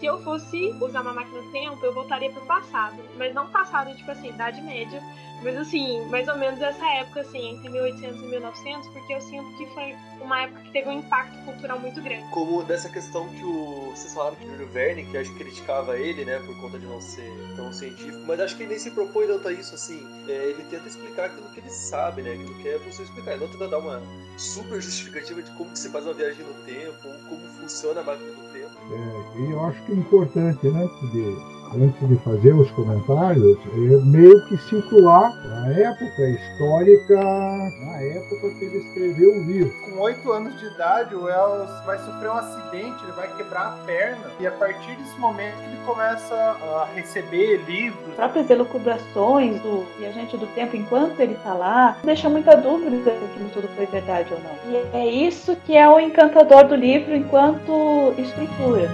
Se eu fosse usar uma máquina do tempo, eu voltaria pro passado. Mas não passado, tipo assim, Idade Média. Mas assim, mais ou menos essa época, assim, entre 1800 e 1900, porque eu sinto que foi uma época que teve um impacto cultural muito grande. Como dessa questão que o. Vocês falaram que o Júlio Verne, que acho que criticava ele, né, por conta de não ser tão científico, mas acho que ele nem se propõe tanto a isso, assim. É, ele tenta explicar aquilo que ele sabe, né? Aquilo que é você explicar. Ele não tenta dar uma super justificativa de como que se faz uma viagem no tempo, ou como funciona a máquina do. É, eu acho que é importante, né, de antes de fazer os comentários, é meio que situar a época histórica, na época que ele escreveu o livro. Com oito anos de idade, o Wells vai sofrer um acidente, ele vai quebrar a perna, e a partir desse momento ele começa a receber livros. As próprias elucubrações do viajante do tempo enquanto ele está lá, deixa muita dúvida se aquilo tudo foi verdade ou não. E é isso que é o encantador do livro enquanto estrutura.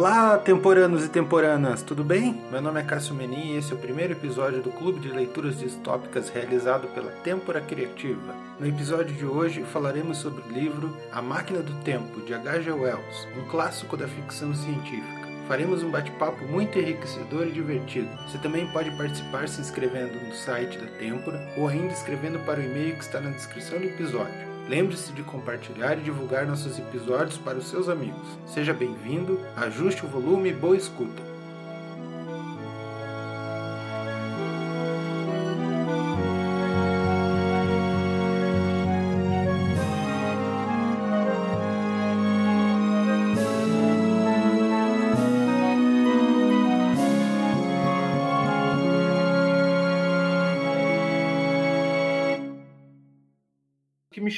Olá, temporanos e temporanas, tudo bem? Meu nome é Cássio Menin e esse é o primeiro episódio do Clube de Leituras Distópicas realizado pela Têmpora Criativa. No episódio de hoje falaremos sobre o livro A Máquina do Tempo, de H.G. Wells, um clássico da ficção científica. Faremos um bate-papo muito enriquecedor e divertido. Você também pode participar se inscrevendo no site da Têmpora ou ainda escrevendo para o e-mail que está na descrição do episódio. Lembre-se de compartilhar e divulgar nossos episódios para os seus amigos. Seja bem-vindo, ajuste o volume e boa escuta.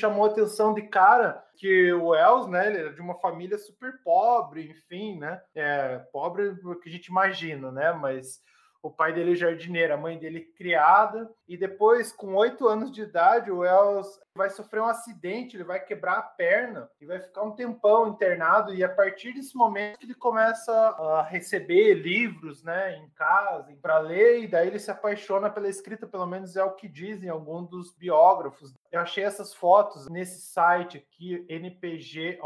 Chamou a atenção de cara que o Wells, né, ele era de uma família super pobre, enfim, né, é, pobre que a gente imagina, né, mas o pai dele é jardineiro, a mãe dele criada, e depois, com oito anos de idade, o Wells vai sofrer um acidente, ele vai quebrar a perna e vai ficar um tempão internado, e a partir desse momento ele começa a receber livros, né, em casa, para ler, e daí ele se apaixona pela escrita, pelo menos é o que dizem alguns dos biógrafos. Eu achei essas fotos nesse site aqui, npg.org.uk.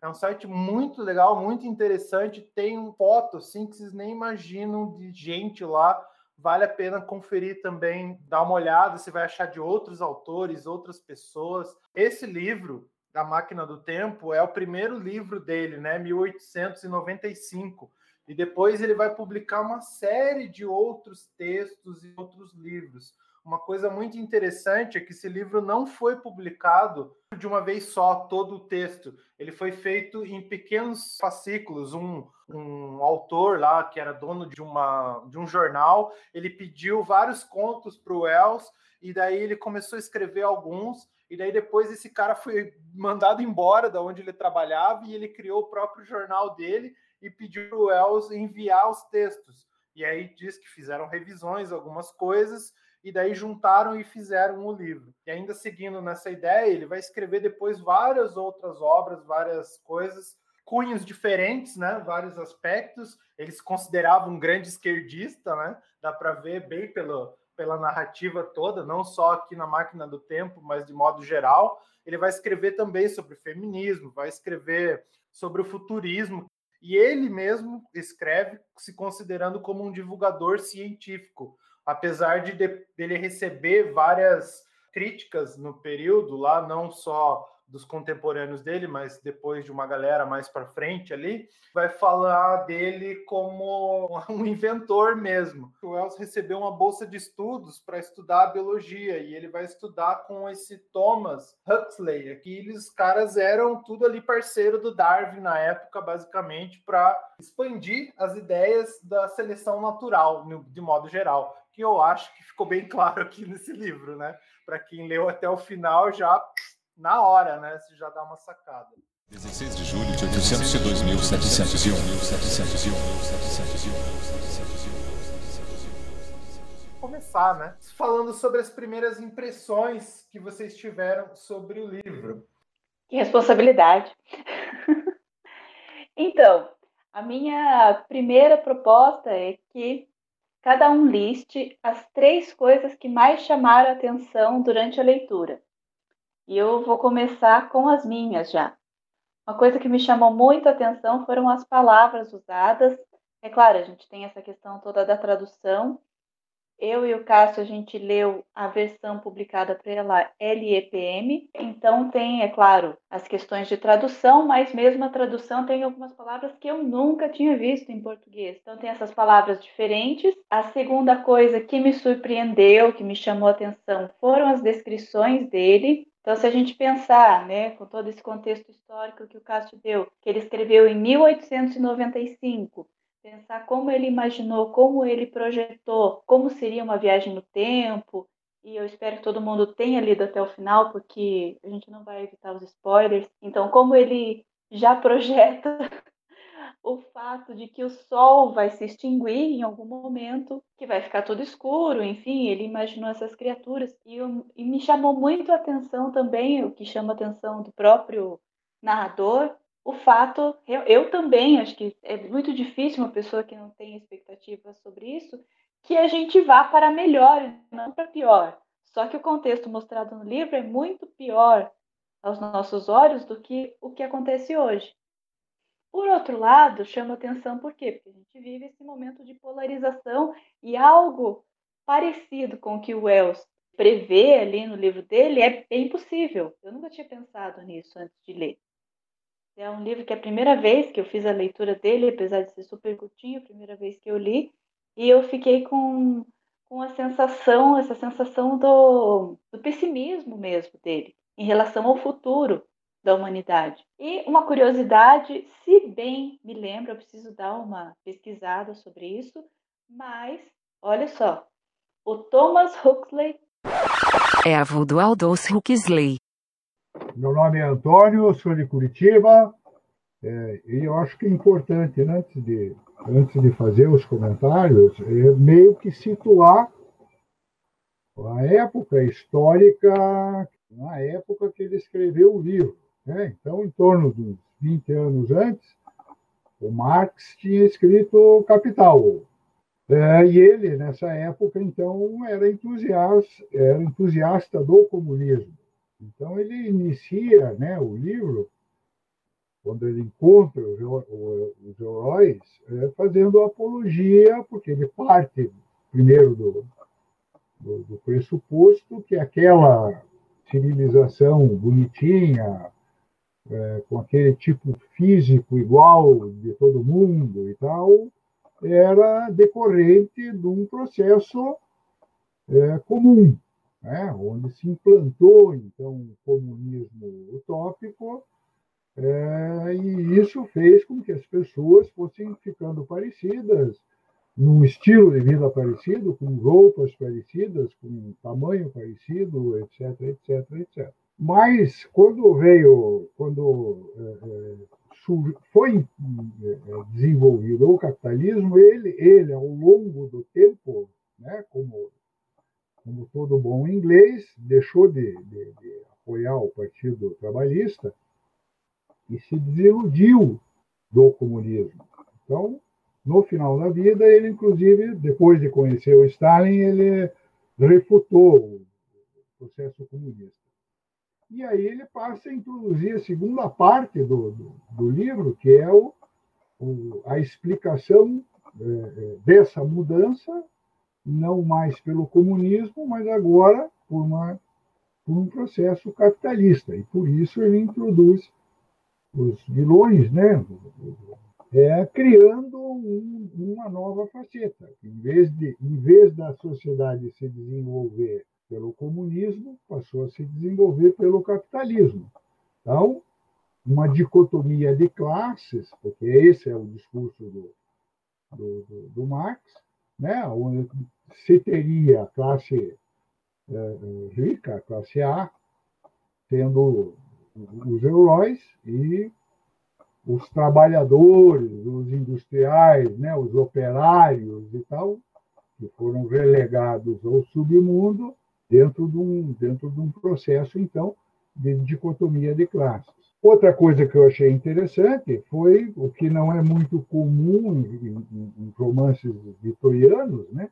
É um site muito legal, muito interessante, tem fotos assim que vocês nem imaginam de gente lá vale a pena conferir também, dar uma olhada, você vai achar de outros autores, outras pessoas. Esse livro, da Máquina do Tempo, é o primeiro livro dele, né, 1895. E depois ele vai publicar uma série de outros textos e outros livros. Uma coisa muito interessante é que esse livro não foi publicado de uma vez só, todo o texto. Ele foi feito em pequenos fascículos. Um, um autor lá, que era dono de, uma, de um jornal, ele pediu vários contos para o Wells, e daí ele começou a escrever alguns, e daí depois esse cara foi mandado embora da onde ele trabalhava, e ele criou o próprio jornal dele e pediu para o Wells enviar os textos. E aí diz que fizeram revisões, algumas coisas, e daí juntaram e fizeram o livro. E ainda seguindo nessa ideia, ele vai escrever depois várias outras obras, várias coisas, cunhos diferentes, né? Vários aspectos. Ele se considerava um grande esquerdista, né? Dá para ver bem pelo, pela narrativa toda, não só aqui na Máquina do Tempo, mas de modo geral. Ele vai escrever também sobre feminismo, vai escrever sobre o futurismo. E ele mesmo escreve se considerando como um divulgador científico, apesar de, de dele receber várias críticas no período lá, não só dos contemporâneos dele, mas depois de uma galera mais para frente ali, vai falar dele como um inventor mesmo. O Wells recebeu uma bolsa de estudos para estudar biologia e ele vai estudar com esse Thomas Huxley. Aqueles caras eram tudo ali parceiro do Darwin na época, basicamente, para expandir as ideias da seleção natural, de modo geral que eu acho que ficou bem claro aqui nesse livro, né? Para quem leu até o final, já na hora, né? Você já dá uma sacada. 16 de julho de 802.701. Começar, né? Falando sobre as primeiras impressões que vocês tiveram sobre o livro. Que responsabilidade. Então, a minha primeira proposta é que cada um liste as três coisas que mais chamaram a atenção durante a leitura. E eu vou começar com as minhas já. Uma coisa que me chamou muito a atenção foram as palavras usadas. É claro, a gente tem essa questão toda da tradução, eu e o Cássio, a gente leu a versão publicada pela LEPM, então tem, é claro, as questões de tradução, mas mesmo a tradução tem algumas palavras que eu nunca tinha visto em português. Então tem essas palavras diferentes. A segunda coisa que me surpreendeu, que me chamou a atenção, foram as descrições dele. Então, se a gente pensar, né, com todo esse contexto histórico que o Cássio deu, que ele escreveu em 1895, pensar como ele imaginou, como ele projetou, como seria uma viagem no tempo. E eu espero que todo mundo tenha lido até o final, porque a gente não vai evitar os spoilers. Então, como ele já projeta o fato de que o sol vai se extinguir em algum momento, que vai ficar tudo escuro, enfim, ele imaginou essas criaturas. E, eu, e me chamou muito a atenção também, o que chama a atenção do próprio narrador, o fato, eu, eu, também acho que é muito difícil uma pessoa que não tem expectativas sobre isso, que a gente vá para melhor e não para pior. Só que o contexto mostrado no livro é muito pior aos nossos olhos do que o que acontece hoje. Por outro lado, chama atenção por quê? Porque a gente vive esse momento de polarização e algo parecido com o que o Wells prevê ali no livro dele é bem possível. Eu nunca tinha pensado nisso antes de ler. É um livro que é a primeira vez que eu fiz a leitura dele, apesar de ser super curtinho, a primeira vez que eu li, e eu fiquei com, com a sensação, essa sensação do, do pessimismo mesmo dele, em relação ao futuro da humanidade. E uma curiosidade, se bem me lembro, eu preciso dar uma pesquisada sobre isso, mas olha só, o Thomas Huxley é avô do Aldous Huxley. Meu nome é Antônio, sou de Curitiba, é, e eu acho que é importante, né, antes, de, antes de fazer os comentários, é meio que situar a época histórica, na época que ele escreveu o livro. Né? Então, em torno de uns 20 anos antes, o Marx tinha escrito Capital. É, e ele, nessa época, então, era entusiasta, era entusiasta do comunismo. Então ele inicia né, o livro, quando ele encontra os heróis, é, fazendo apologia, porque ele parte primeiro do, do, do pressuposto que aquela civilização bonitinha, é, com aquele tipo físico igual de todo mundo e tal, era decorrente de um processo é, comum, né, onde se implantou então o comunismo utópico, é, e isso fez com que as pessoas fossem ficando parecidas, num estilo de vida parecido, com roupas parecidas, com tamanho parecido, etc, etc, etc. Mas quando veio, quando é, é foi é, desenvolvido o capitalismo, ele, ele ao longo do tempo, né, como como todo bom inglês, deixou de, de, de apoiar o Partido Trabalhista e se desiludiu do comunismo. Então, no final da vida, ele, inclusive, depois de conhecer o Stalin, ele refutou o processo comunista. E aí ele passa a introduzir a segunda parte do, do, do livro, que é o, o, a explicação é, dessa mudança não mais pelo comunismo, mas agora por, uma, por um processo capitalista. E por isso ele introduz os vilões, né? É, criando um, uma nova faceta. Em vez, de, em vez da sociedade se desenvolver pelo comunismo, passou a se desenvolver pelo capitalismo. Então, uma dicotomia de classes, porque esse é o discurso do, do, do, do Marx, né? onde se teria a classe é, é, rica, a classe A, tendo os heróis e os trabalhadores, os industriais, né, os operários e tal, que foram relegados ao submundo dentro de um, dentro de um processo, então, de dicotomia de classes. Outra coisa que eu achei interessante foi o que não é muito comum em, em romances vitorianos, né?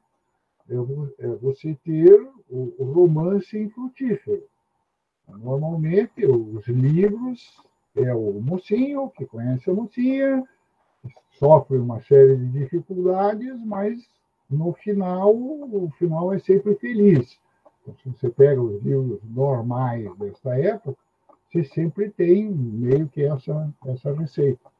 É, é você ter o, o romance infrutífero. Normalmente, os livros é o mocinho que conhece a mocinha, sofre uma série de dificuldades, mas no final, o final é sempre feliz. Então, se você pega os livros normais dessa época, você sempre tem meio que essa, essa receita.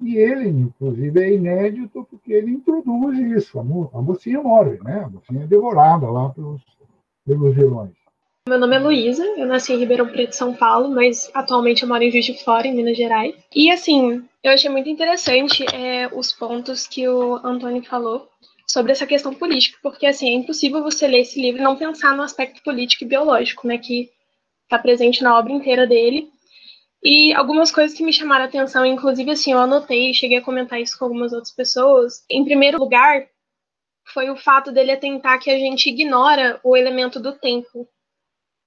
E ele, inclusive, é inédito porque ele introduz isso. A, mo a mocinha morre, né? A mocinha é devorada lá pelos, pelos vilões. Meu nome é Luísa, eu nasci em Ribeirão Preto, São Paulo, mas atualmente eu moro em Juiz de Fora, em Minas Gerais. E assim, eu achei muito interessante é, os pontos que o Antônio falou sobre essa questão política, porque assim, é impossível você ler esse livro e não pensar no aspecto político e biológico, né, que está presente na obra inteira dele. E algumas coisas que me chamaram a atenção, inclusive assim, eu anotei, cheguei a comentar isso com algumas outras pessoas. Em primeiro lugar, foi o fato dele atentar que a gente ignora o elemento do tempo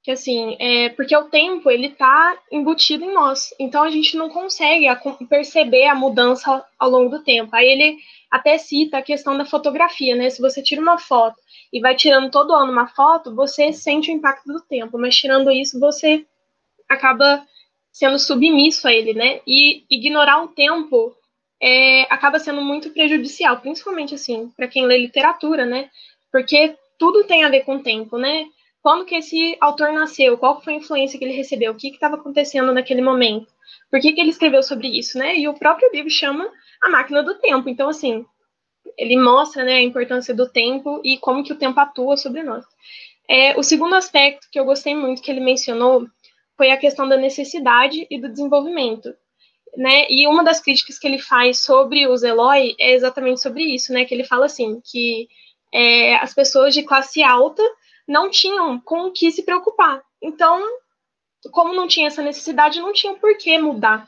que assim, é, porque o tempo ele tá embutido em nós, então a gente não consegue perceber a mudança ao longo do tempo. Aí ele até cita a questão da fotografia, né? Se você tira uma foto e vai tirando todo ano uma foto, você sente o impacto do tempo, mas tirando isso, você acaba sendo submisso a ele, né? E ignorar o tempo é, acaba sendo muito prejudicial, principalmente assim, para quem lê literatura, né? Porque tudo tem a ver com o tempo, né? Quando que esse autor nasceu, qual foi a influência que ele recebeu, o que estava acontecendo naquele momento, por que, que ele escreveu sobre isso, né? E o próprio livro chama A Máquina do Tempo. Então, assim, ele mostra né, a importância do tempo e como que o tempo atua sobre nós. É, o segundo aspecto que eu gostei muito que ele mencionou foi a questão da necessidade e do desenvolvimento. Né? E uma das críticas que ele faz sobre os Eloy é exatamente sobre isso, né? Que ele fala assim, que é, as pessoas de classe alta não tinham com o que se preocupar. Então, como não tinha essa necessidade, não tinha por que mudar,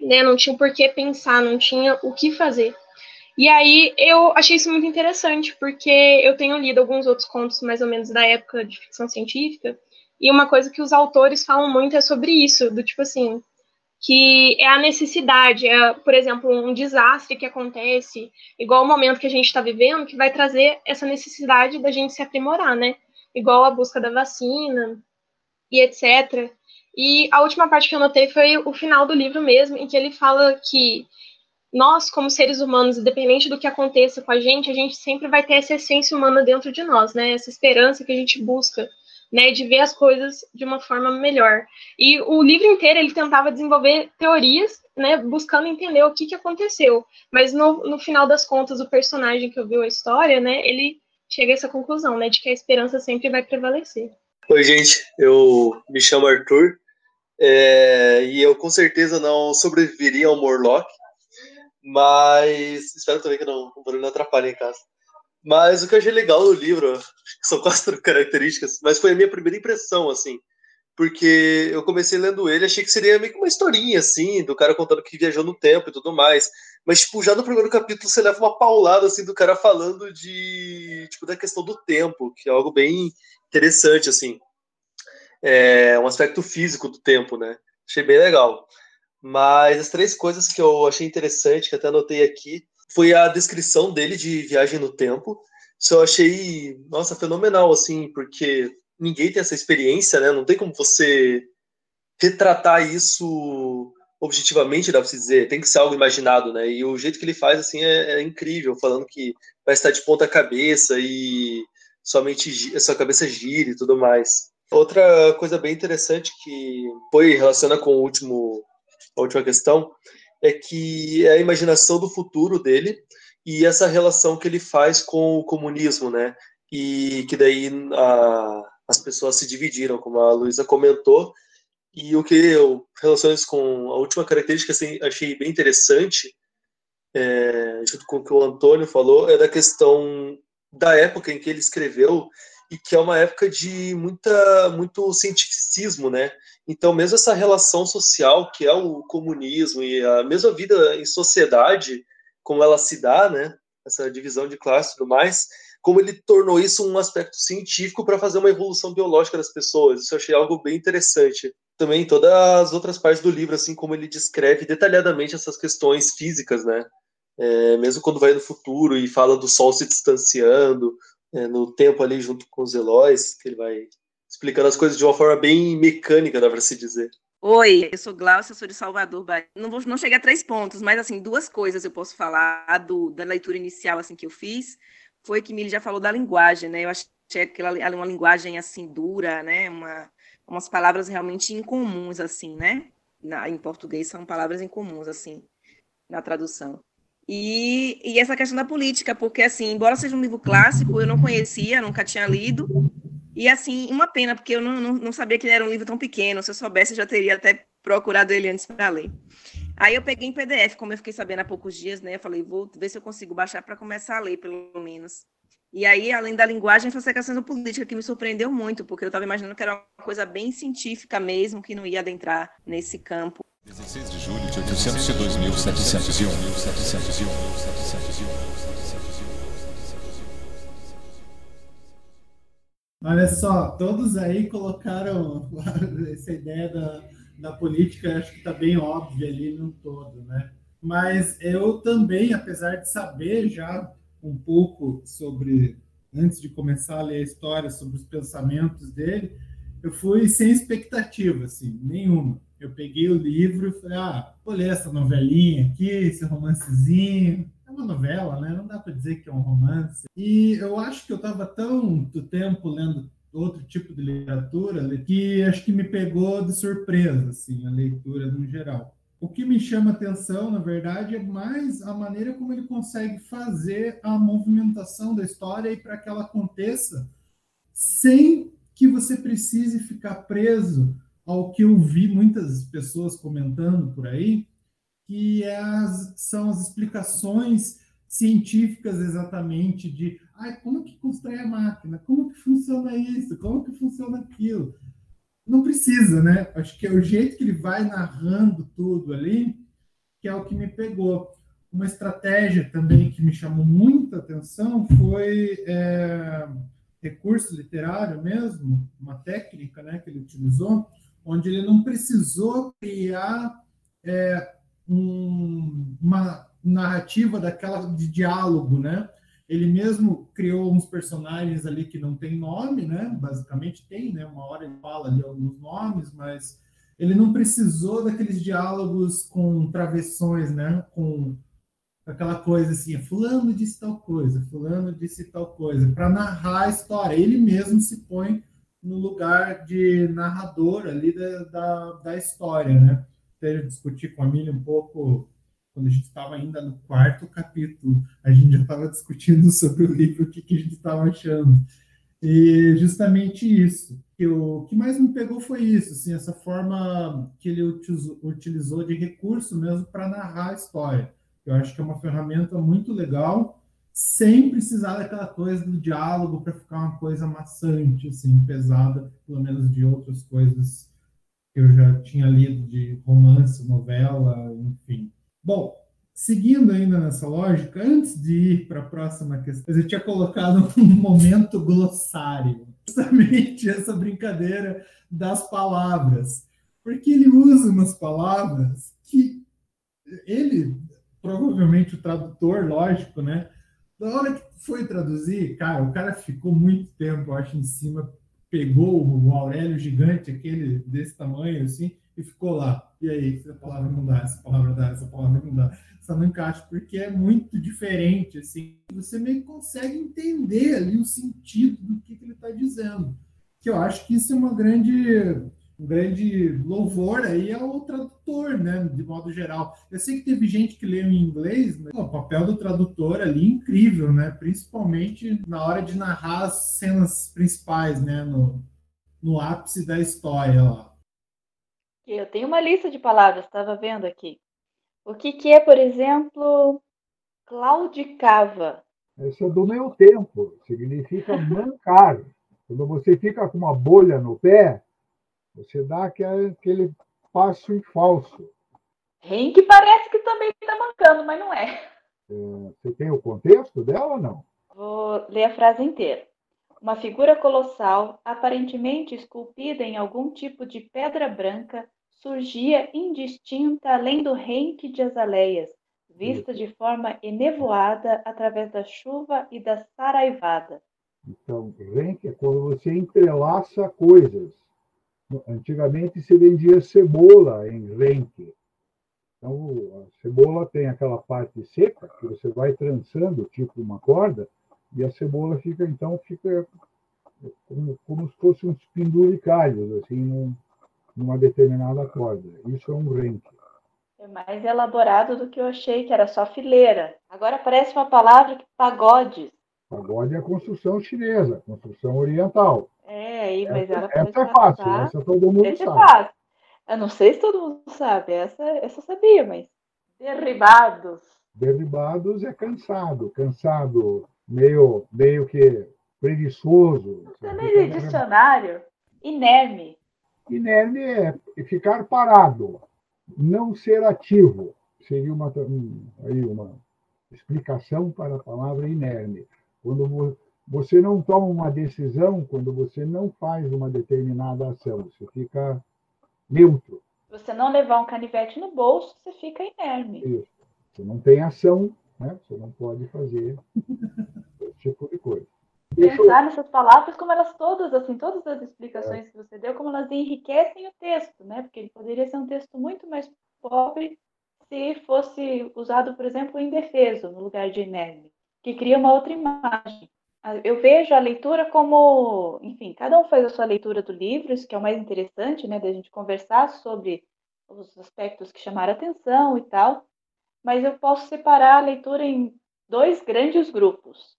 né? Não tinha por que pensar, não tinha o que fazer. E aí eu achei isso muito interessante, porque eu tenho lido alguns outros contos mais ou menos da época de ficção científica, e uma coisa que os autores falam muito é sobre isso, do tipo assim, que é a necessidade, é, por exemplo, um desastre que acontece, igual o momento que a gente está vivendo, que vai trazer essa necessidade da gente se aprimorar, né? Igual a busca da vacina e etc. E a última parte que eu notei foi o final do livro mesmo, em que ele fala que nós, como seres humanos, independente do que aconteça com a gente, a gente sempre vai ter essa essência humana dentro de nós, né? Essa esperança que a gente busca, né? De ver as coisas de uma forma melhor. E o livro inteiro ele tentava desenvolver teorias, né? Buscando entender o que, que aconteceu. Mas no, no final das contas, o personagem que ouviu a história, né? Ele chega a essa conclusão, né, de que a esperança sempre vai prevalecer. Oi, gente, eu me chamo Arthur é, e eu com certeza não sobreviveria ao Morlock, mas espero também que não, o barulho não atrapalhe em casa. Mas o que eu achei legal no livro, são quatro características, mas foi a minha primeira impressão, assim, porque eu comecei lendo ele, achei que seria meio que uma historinha, assim, do cara contando que viajou no tempo e tudo mais. Mas, tipo, já no primeiro capítulo você leva uma paulada, assim, do cara falando de, tipo, da questão do tempo, que é algo bem interessante, assim. É um aspecto físico do tempo, né? Achei bem legal. Mas as três coisas que eu achei interessante, que até anotei aqui, foi a descrição dele de viagem no tempo. Isso eu achei, nossa, fenomenal, assim, porque ninguém tem essa experiência, né? Não tem como você retratar isso objetivamente, dá pra se dizer, tem que ser algo imaginado, né? E o jeito que ele faz, assim, é, é incrível, falando que vai estar de ponta cabeça e somente sua cabeça gira e tudo mais. Outra coisa bem interessante que foi relaciona com o último, a última questão é que é a imaginação do futuro dele e essa relação que ele faz com o comunismo, né? E que daí a, as pessoas se dividiram, como a Luísa comentou, e o que eu relaciono isso com a última característica, assim, achei bem interessante, é, junto com o que o Antônio falou, é da questão da época em que ele escreveu, e que é uma época de muita, muito cientificismo, né? Então, mesmo essa relação social que é o comunismo e a mesma vida em sociedade, como ela se dá, né? Essa divisão de classe e tudo mais, como ele tornou isso um aspecto científico para fazer uma evolução biológica das pessoas. Isso eu achei algo bem interessante. Também todas as outras partes do livro, assim como ele descreve detalhadamente essas questões físicas, né? É, mesmo quando vai no futuro e fala do Sol se distanciando, é, no tempo ali junto com os Eloys, que ele vai explicando as coisas de uma forma bem mecânica, dá para se dizer. Oi, eu sou Glaucia, sou de Salvador, Bahia. Não, vou, não cheguei a três pontos, mas assim, duas coisas eu posso falar do, da leitura inicial assim que eu fiz, foi que Mili já falou da linguagem, né? Eu achei aquela uma linguagem assim dura, né? Uma, umas palavras realmente incomuns assim, né? Na, em português são palavras incomuns assim na tradução. E, e essa questão da política, porque assim, embora seja um livro clássico, eu não conhecia, nunca tinha lido, e assim, uma pena, porque eu não, não, não, sabia que ele era um livro tão pequeno. Se eu soubesse, eu já teria até procurado ele antes para ler. Aí eu peguei em PDF, como eu fiquei sabendo há poucos dias, né? Eu falei, vou ver se eu consigo baixar para começar a ler, pelo menos. E aí, além da linguagem, foi essa questão da política que me surpreendeu muito, porque eu estava imaginando que era uma coisa bem científica mesmo, que não ia adentrar nesse campo. 16 de julho de 802.701. 701. Olha só, todos aí colocaram essa ideia da, da política, acho que está bem óbvia ali no todo, né? Mas eu também, apesar de saber já um pouco sobre, antes de começar a ler a história, sobre os pensamentos dele, eu fui sem expectativa, assim, nenhuma. Eu peguei o livro e falei, ah, vou ler essa novelinha aqui, esse romancezinho, é uma novela, né? Não dá para dizer que é um romance. E eu acho que eu estava tanto tempo lendo outro tipo de literatura que acho que me pegou de surpresa, assim, a leitura no geral. O que me chama atenção, na verdade, é mais a maneira como ele consegue fazer a movimentação da história e para que ela aconteça sem que você precise ficar preso ao que eu vi muitas pessoas comentando por aí, que é as, são as explicações científicas exatamente de ah, como que constrói a máquina, como que funciona isso, como que funciona aquilo. Não precisa, né? Acho que é o jeito que ele vai narrando tudo ali que é o que me pegou. Uma estratégia também que me chamou muita atenção foi é, recurso literário mesmo, uma técnica né, que ele utilizou, onde ele não precisou criar é, um, uma narrativa daquela de diálogo, né? Ele mesmo criou uns personagens ali que não tem nome, né? Basicamente tem, né? Uma hora ele fala ali alguns nomes, mas ele não precisou daqueles diálogos com travessões, né? Com aquela coisa assim, fulano disse tal coisa, fulano disse tal coisa, para narrar a história. Ele mesmo se põe no lugar de narrador ali da, da, da história, né? até discutir com a Mili um pouco quando a gente estava ainda no quarto capítulo, a gente já estava discutindo sobre o livro, o que, que a gente estava achando. E justamente isso. Que o que mais me pegou foi isso, assim, essa forma que ele utilizou de recurso mesmo para narrar a história. Eu acho que é uma ferramenta muito legal, sem precisar daquela coisa do diálogo para ficar uma coisa maçante, assim, pesada, pelo menos de outras coisas que eu já tinha lido de romance, novela, enfim. Bom, seguindo ainda nessa lógica, antes de ir para a próxima questão, eu tinha colocado um momento glossário, justamente essa brincadeira das palavras, porque ele usa umas palavras que ele, provavelmente o tradutor, lógico, né? Da hora que foi traduzir, cara, o cara ficou muito tempo, eu acho, em cima pegou o Aurélio gigante, aquele desse tamanho assim, e ficou lá. E aí, essa palavra não dá, essa palavra dá, essa palavra não dá, essa não encaixa, porque é muito diferente, assim. Você meio que consegue entender ali o sentido do que, que ele está dizendo. Que eu acho que isso é uma grande um grande louvor aí ao tradutor, né, de modo geral. Eu sei que teve gente que leu em inglês, mas pô, o papel do tradutor ali é incrível, né, principalmente na hora de narrar as cenas principais, né, no, no ápice da história lá. Eu tenho uma lista de palavras, estava vendo aqui. O que, que é, por exemplo, claudicava? Esse é do meu tempo, significa mancar. Quando você fica com uma bolha no pé, você dá aquele passo em falso. Henk parece que também está mancando, mas não é. é. Você tem o contexto dela ou não? Vou ler a frase inteira. uma figura colossal, aparentemente esculpida em algum tipo de pedra branca, surgia indistinta além do renque de azaleias, vista de forma enevoada através da chuva e da saraivada. Então, renque é quando você entrelaça coisas. Antigamente se vendia cebola em renque. Então, a cebola tem aquela parte seca que você vai trançando, tipo uma corda, e a cebola fica, então, fica como, como se fosse uns penduricalhos, assim, num, numa determinada corda. Isso é um renque. É mais elaborado do que eu achei, que era só fileira. Agora parece uma palavra que pagodes. Pagode é a construção chinesa, construção oriental. É, mas essa, ela essa é fácil, essa todo mundo essa sabe. É fácil. Eu não sei se todo mundo sabe, essa, essa eu sabia, mas derribados. Derribados é cansado, cansado, meio, meio que preguiçoso. Também tem dicionário. Inerme. Inerme é ficar parado, não ser ativo. Seria uma, aí uma explicação para a palavra inerme. Quando você não toma uma decisão, quando você não faz uma determinada ação, você fica neutro. Se você não levar um canivete no bolso, você fica inerme. Isso. Você não tem ação, né? você não pode fazer esse tipo de coisa. Pensar nessas palavras como elas todas, assim, todas as explicações é. que você deu, como elas enriquecem o texto, né? Porque ele poderia ser um texto muito mais pobre se fosse usado, por exemplo, indefeso no lugar de inerme, que cria uma outra imagem. Eu vejo a leitura como, enfim, cada um faz a sua leitura do livro, isso que é o mais interessante, né, da gente conversar sobre os aspectos que chamaram atenção e tal, mas eu posso separar a leitura em dois grandes grupos.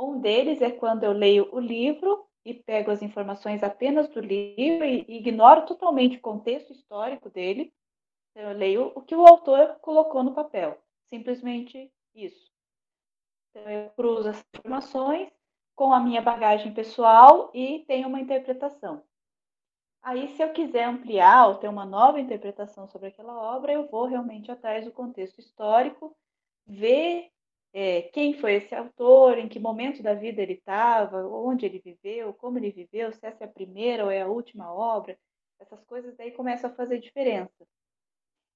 Um deles é quando eu leio o livro e pego as informações apenas do livro e ignoro totalmente o contexto histórico dele. Eu leio o que o autor colocou no papel, simplesmente isso. Então, eu cruzo as informações com a minha bagagem pessoal e tenho uma interpretação. Aí, se eu quiser ampliar ou ter uma nova interpretação sobre aquela obra, eu vou realmente atrás do contexto histórico, ver é, quem foi esse autor, em que momento da vida ele estava, onde ele viveu, como ele viveu, se essa é a primeira ou é a última obra. Essas coisas daí começam a fazer diferença.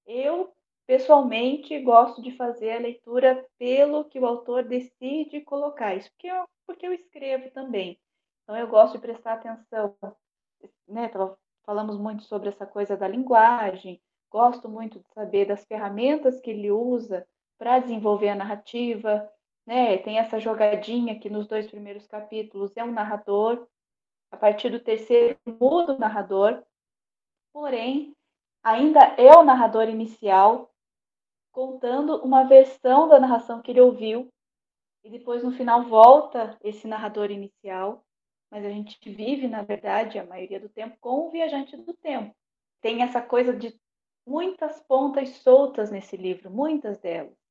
Eu, pessoalmente, gosto de fazer a leitura pelo que o autor decide colocar. Isso porque eu, porque eu escrevo também. Então, eu gosto de prestar atenção. Né? Falamos muito sobre essa coisa da linguagem. Gosto muito de saber das ferramentas que ele usa para desenvolver a narrativa, né? Tem essa jogadinha que nos dois primeiros capítulos é um narrador, a partir do terceiro muda o narrador, porém ainda é o narrador inicial contando uma versão da narração que ele ouviu e depois no final volta esse narrador inicial, mas a gente vive na verdade a maioria do tempo com o viajante do tempo. Tem essa coisa de muitas pontas soltas nesse livro, muitas delas.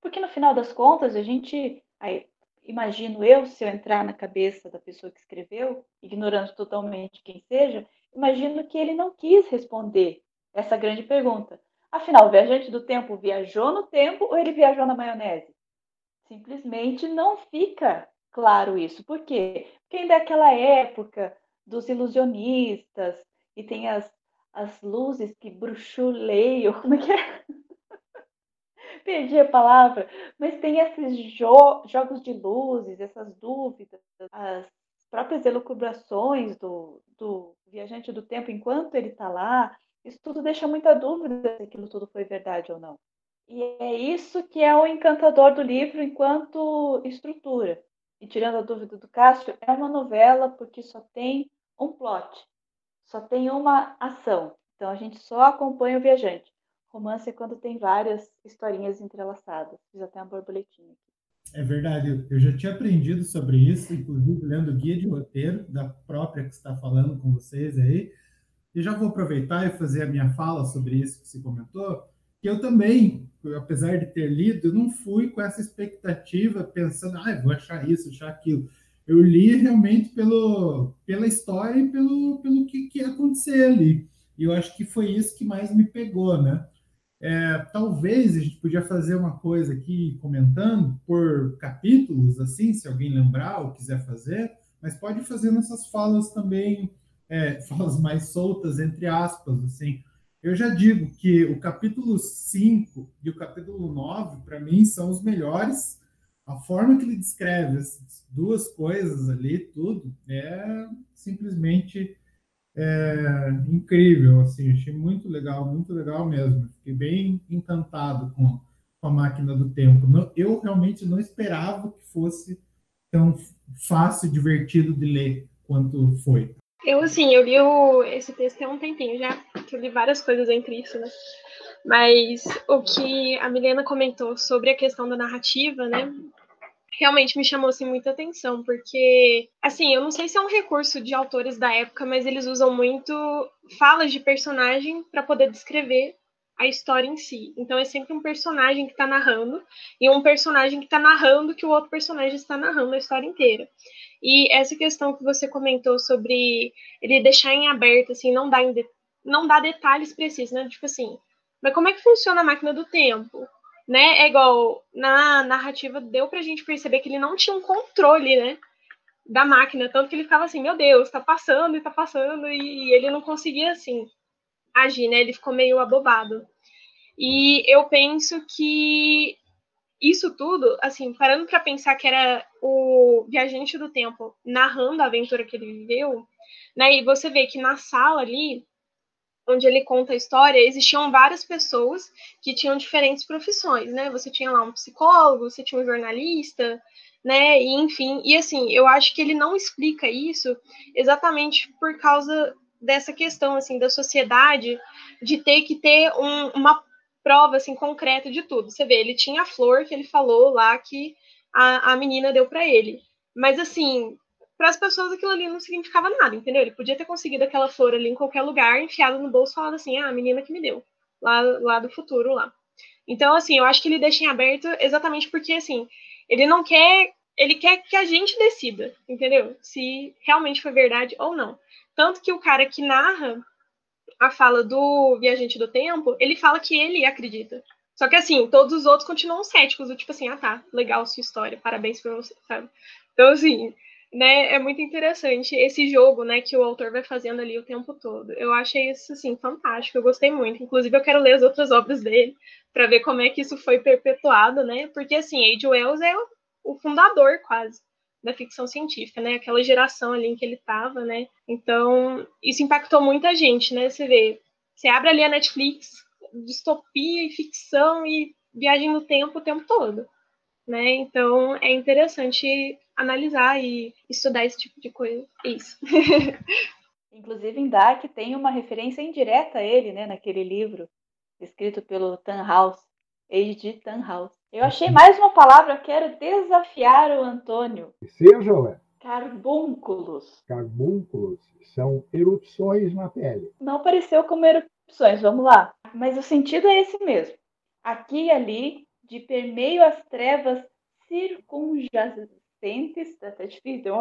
Porque no final das contas, a gente, aí, imagino eu, se eu entrar na cabeça da pessoa que escreveu, ignorando totalmente quem seja, imagino que ele não quis responder essa grande pergunta. Afinal, o viajante do tempo viajou no tempo ou ele viajou na maionese? Simplesmente não fica claro isso. Por quê? Porque ainda é aquela época dos ilusionistas e tem as, as luzes que bruxuleiam. Como é que é? perdi a palavra, mas tem esses jo jogos de luzes, essas dúvidas, as próprias elucubrações do, do viajante do tempo enquanto ele está lá. Isso tudo deixa muita dúvida se aquilo tudo foi verdade ou não. E é isso que é o encantador do livro enquanto estrutura. E tirando a dúvida do Cássio, é uma novela porque só tem um plot, só tem uma ação. Então a gente só acompanha o viajante. Romance é quando tem várias historinhas entrelaçadas. Fiz até uma borboletinha aqui. É verdade, eu já tinha aprendido sobre isso, inclusive lendo o guia de roteiro da própria que está falando com vocês aí. E já vou aproveitar e fazer a minha fala sobre isso que você comentou, que eu também, apesar de ter lido, não fui com essa expectativa pensando, ah, vou achar isso, achar aquilo. Eu li realmente pelo, pela história e pelo, pelo que, que ia acontecer ali. E eu acho que foi isso que mais me pegou, né? É, talvez a gente podia fazer uma coisa aqui comentando por capítulos, assim, se alguém lembrar ou quiser fazer, mas pode fazer nessas falas também, é, falas mais soltas, entre aspas, assim. Eu já digo que o capítulo 5 e o capítulo 9, para mim, são os melhores. A forma que ele descreve as duas coisas ali, tudo, é simplesmente é, incrível. Assim, achei muito legal, muito legal mesmo. Fiquei bem encantado com, com a máquina do tempo. eu realmente não esperava que fosse tão fácil e divertido de ler quanto foi. Eu, assim, eu li o, esse texto há um tempinho já, que eu li várias coisas entre isso, né? Mas o que a Milena comentou sobre a questão da narrativa, né? Realmente me chamou assim, muita atenção, porque, assim, eu não sei se é um recurso de autores da época, mas eles usam muito falas de personagem para poder descrever a história em si. Então é sempre um personagem que está narrando e um personagem que está narrando que o outro personagem está narrando a história inteira. E essa questão que você comentou sobre ele deixar em aberto, assim, não dar, de, não dar detalhes precisos, né? Tipo assim, mas como é que funciona a máquina do tempo? Né? É igual na narrativa deu pra gente perceber que ele não tinha um controle, né? Da máquina, tanto que ele ficava assim, meu Deus, tá passando e tá passando, e ele não conseguia assim agir, né? Ele ficou meio abobado. E eu penso que isso tudo, assim, parando para pensar que era o viajante do tempo narrando a aventura que ele viveu, né? E você vê que na sala ali, onde ele conta a história, existiam várias pessoas que tinham diferentes profissões, né? Você tinha lá um psicólogo, você tinha um jornalista, né? E enfim, e assim, eu acho que ele não explica isso exatamente por causa dessa questão assim da sociedade de ter que ter um, uma prova assim concreta de tudo. Você vê, ele tinha a flor que ele falou lá que a, a menina deu para ele. Mas assim, para as pessoas aquilo ali não significava nada, entendeu? Ele podia ter conseguido aquela flor ali em qualquer lugar, enfiado no bolso, falando assim: "Ah, a menina que me deu", lá lá do futuro lá. Então, assim, eu acho que ele deixa em aberto exatamente porque assim, ele não quer, ele quer que a gente decida, entendeu? Se realmente foi verdade ou não. Tanto que o cara que narra a fala do Viajante do Tempo, ele fala que ele acredita. Só que assim, todos os outros continuam céticos, tipo assim, ah tá, legal sua história, parabéns pra você, sabe? Então, assim, né, é muito interessante esse jogo, né, que o autor vai fazendo ali o tempo todo. Eu achei isso, assim, fantástico, eu gostei muito. Inclusive, eu quero ler as outras obras dele, para ver como é que isso foi perpetuado, né? Porque, assim, Age Wells é o fundador, quase, da ficção científica, né? Aquela geração ali em que ele estava, né? Então, isso impactou muita gente, né? Você vê, você abre ali a Netflix, distopia e ficção e viagem no tempo o tempo todo, né? Então, é interessante analisar e estudar esse tipo de coisa. Isso. Inclusive, em Dark tem uma referência indireta a ele, né? Naquele livro escrito pelo Tannhaus, H.G. Tannhaus. Eu achei mais uma palavra, quero desafiar o Antônio. Seja, ué. Carbúnculos. Carbúnculos são erupções na pele. Não apareceu como erupções, vamos lá. Mas o sentido é esse mesmo. Aqui e ali, de permeio às trevas circunjacentes, tá até difícil,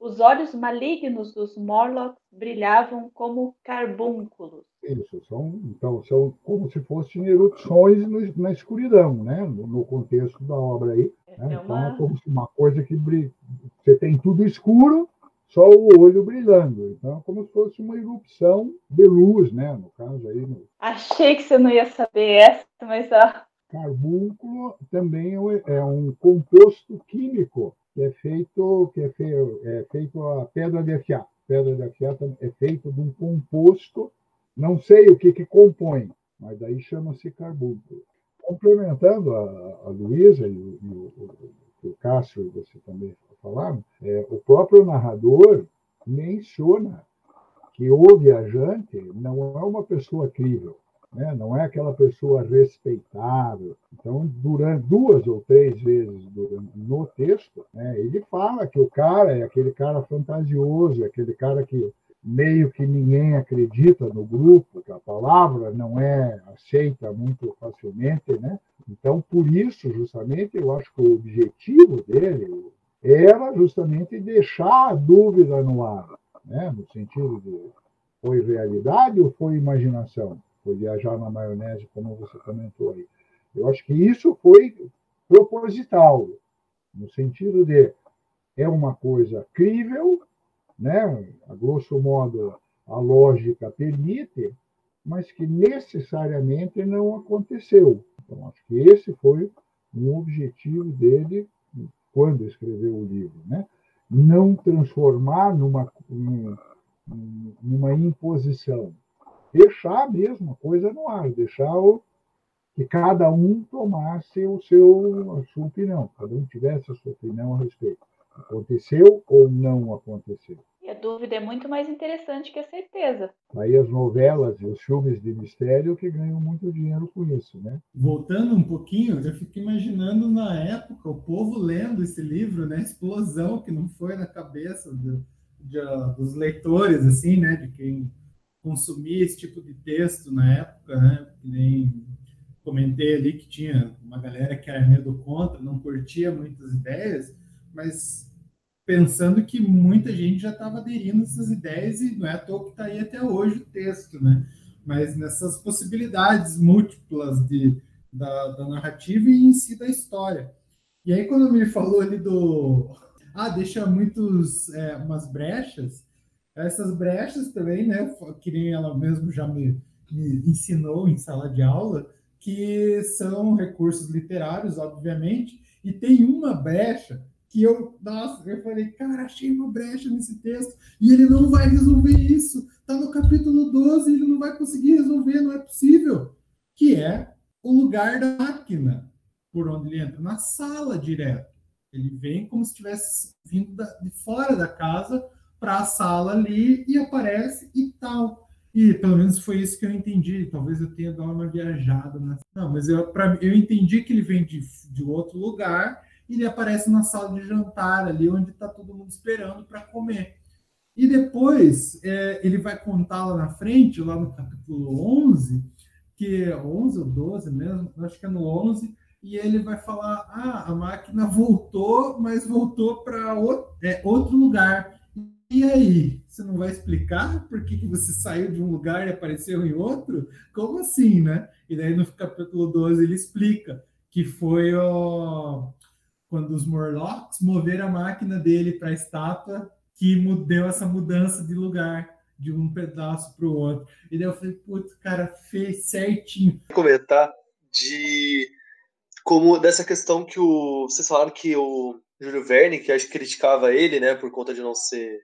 os olhos malignos dos Morlocks brilhavam como carbúnculos. Isso, são, então, são como se fossem erupções no, na escuridão, né? No, no, contexto da obra aí. Né? É uma... Então é como se uma coisa que brilha, você tem tudo escuro, só o olho brilhando. Então é como se fosse uma erupção de luz, né? No caso aí. No... Achei que você não ia saber essa, mas ó. Carbúnculo também é um composto químico que é feito, que é feito, é feito a pedra de afiar. Pedra de afiar é feito de um composto, não sei o que, que compõe, mas daí chama-se carbúnculo. Complementando a, a Luísa e o, o, o Cássio, você também falaram, é, o próprio narrador menciona que o viajante não é uma pessoa crível né? não é aquela pessoa respeitável. Então, durante duas ou três vezes no texto, né, ele fala que o cara é aquele cara fantasioso, é aquele cara que meio que ninguém acredita no grupo, que a palavra não é aceita muito facilmente, né? Então, por isso, justamente, eu acho que o objetivo dele era justamente deixar a dúvida no ar, né? no sentido de foi realidade ou foi imaginação? Viajar na maionese, como você comentou aí. Eu acho que isso foi proposital, no sentido de é uma coisa crível, né? a grosso modo a lógica permite, mas que necessariamente não aconteceu. Então, acho que esse foi um objetivo dele quando escreveu o livro, né? Não transformar numa, numa imposição, deixar mesmo a coisa no ar, deixar o, que cada um tomasse o seu, a sua opinião, cada um tivesse a sua opinião a respeito. Aconteceu ou não aconteceu? a dúvida é muito mais interessante que a certeza. Aí as novelas e os filmes de mistério que ganham muito dinheiro com isso, né? Voltando um pouquinho, eu fico imaginando na época o povo lendo esse livro, né? Explosão que não foi na cabeça do, de, dos leitores, assim, né? De quem consumia esse tipo de texto na época, né? Nem comentei ali que tinha uma galera que era meio do contra, não curtia muitas ideias, mas pensando que muita gente já estava aderindo a essas ideias e não é à toa que está aí até hoje o texto, né? Mas nessas possibilidades múltiplas de, da, da narrativa e em si da história. E aí quando me falou ali do... Ah, deixa muitos, é, umas brechas, essas brechas também, né, que nem ela mesmo já me, me ensinou em sala de aula, que são recursos literários, obviamente, e tem uma brecha que eu, nossa, eu falei, cara, achei uma brecha nesse texto e ele não vai resolver isso. Tá no capítulo 12, ele não vai conseguir resolver, não é possível. Que é o lugar da máquina, por onde ele entra, na sala direto. Ele vem como se estivesse vindo da, de fora da casa para a sala ali e aparece e tal. E pelo menos foi isso que eu entendi. Talvez eu tenha dado uma viajada. Né? Não, mas eu, pra, eu entendi que ele vem de, de outro lugar e ele aparece na sala de jantar ali, onde está todo mundo esperando para comer. E depois é, ele vai contar lá na frente, lá no capítulo 11, que é 11 ou 12 mesmo, acho que é no 11, e ele vai falar: ah, a máquina voltou, mas voltou para outro, é, outro lugar. E aí, você não vai explicar por que, que você saiu de um lugar e apareceu em outro? Como assim, né? E daí no capítulo 12 ele explica que foi o, quando os Morlocks moveram a máquina dele para a estátua, que deu essa mudança de lugar de um pedaço para o outro. E daí eu falei, putz, cara, fez certinho. Comentar de como dessa questão que o vocês falaram que o Júlio Verne, que acho que criticava ele, né, por conta de não ser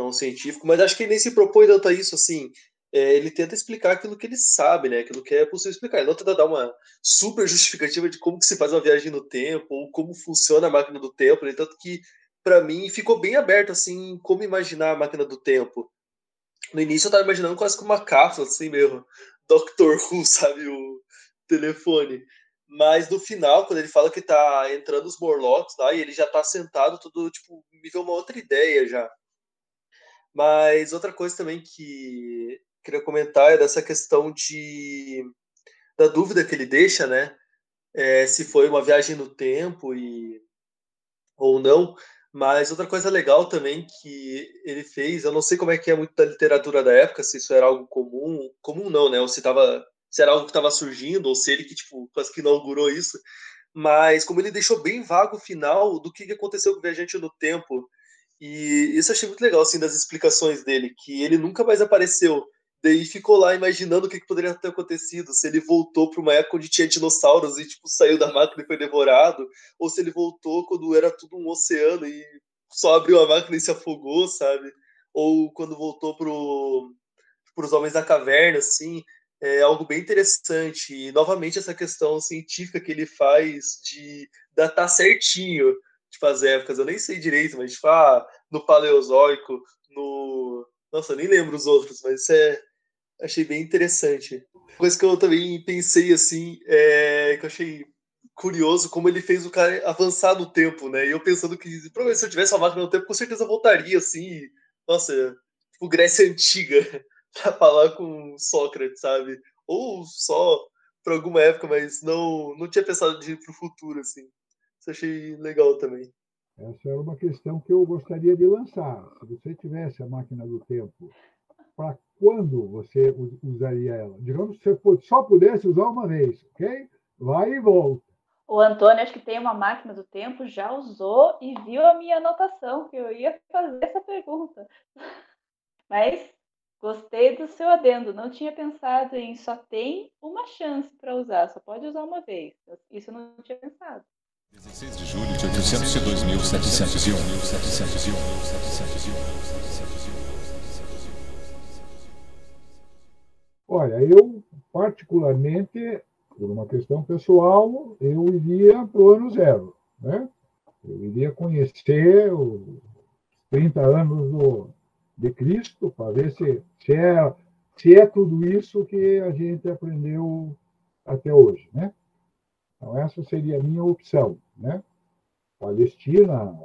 tão científico, mas acho que ele nem se propõe tanto a isso, assim, é, ele tenta explicar aquilo que ele sabe, né? Aquilo que é possível explicar. Ele não tenta dar uma super justificativa de como que se faz uma viagem no tempo ou como funciona a máquina do tempo. Né? Tanto que, para mim, ficou bem aberto, assim, como imaginar a máquina do tempo. No início eu tava imaginando quase como uma cápsula, assim, mesmo. Doctor Who, sabe? O telefone. Mas no final, quando ele fala que tá entrando os Morlocks lá e ele já tá sentado, tudo, tipo, me deu uma outra ideia já. Mas outra coisa também que queria comentar é dessa questão de da dúvida que ele deixa, né? É, se foi uma viagem no tempo e ou não. Mas outra coisa legal também que ele fez, eu não sei como é que é muito da literatura da época, se isso era algo comum, comum não, né? Ou se tava, se era algo que estava surgindo, ou se ele que tipo quase que inaugurou isso. Mas como ele deixou bem vago o final do que aconteceu com o viajante no tempo, e isso eu achei muito legal assim das explicações dele, que ele nunca mais apareceu Daí ficou lá imaginando o que, poderia ter acontecido, se ele voltou para uma época onde tinha dinossauros e tipo saiu da máquina e foi devorado, ou se ele voltou quando era tudo um oceano e só abriu a máquina e se afogou, sabe? Ou quando voltou para os homens da caverna, assim, é algo bem interessante. E novamente essa questão científica que ele faz de datar certinho tipo, as épocas, eu nem sei direito, mas tipo, ah, no Paleozoico, no nossa, eu nem lembro os outros, mas isso é, achei bem interessante. Coisa que eu também pensei assim, é, que eu achei curioso como ele fez o cara avançar no tempo, né? E eu pensando que provavelmente se eu tivesse uma máquina no tempo, com certeza voltaria assim, nossa, tipo Grécia antiga, para falar com Sócrates, sabe? Ou só para alguma época, mas não não tinha pensado de ir pro futuro assim. Isso achei legal também. Essa era uma questão que eu gostaria de lançar. Se você tivesse a máquina do tempo para quando você usaria ela? Digamos que você só pudesse usar uma vez, ok? Vai e volta. O Antônio, acho que tem uma máquina do tempo, já usou e viu a minha anotação, que eu ia fazer essa pergunta. Mas gostei do seu adendo. Não tinha pensado em só tem uma chance para usar, só pode usar uma vez. Isso eu não tinha pensado. 16 de julho de 802.701. 701. Olha, eu particularmente, por uma questão pessoal, eu iria para o ano zero, né? Eu iria conhecer os 30 anos do, de Cristo para ver se, se, é, se é tudo isso que a gente aprendeu até hoje, né? Então, essa seria a minha opção, né? Palestina,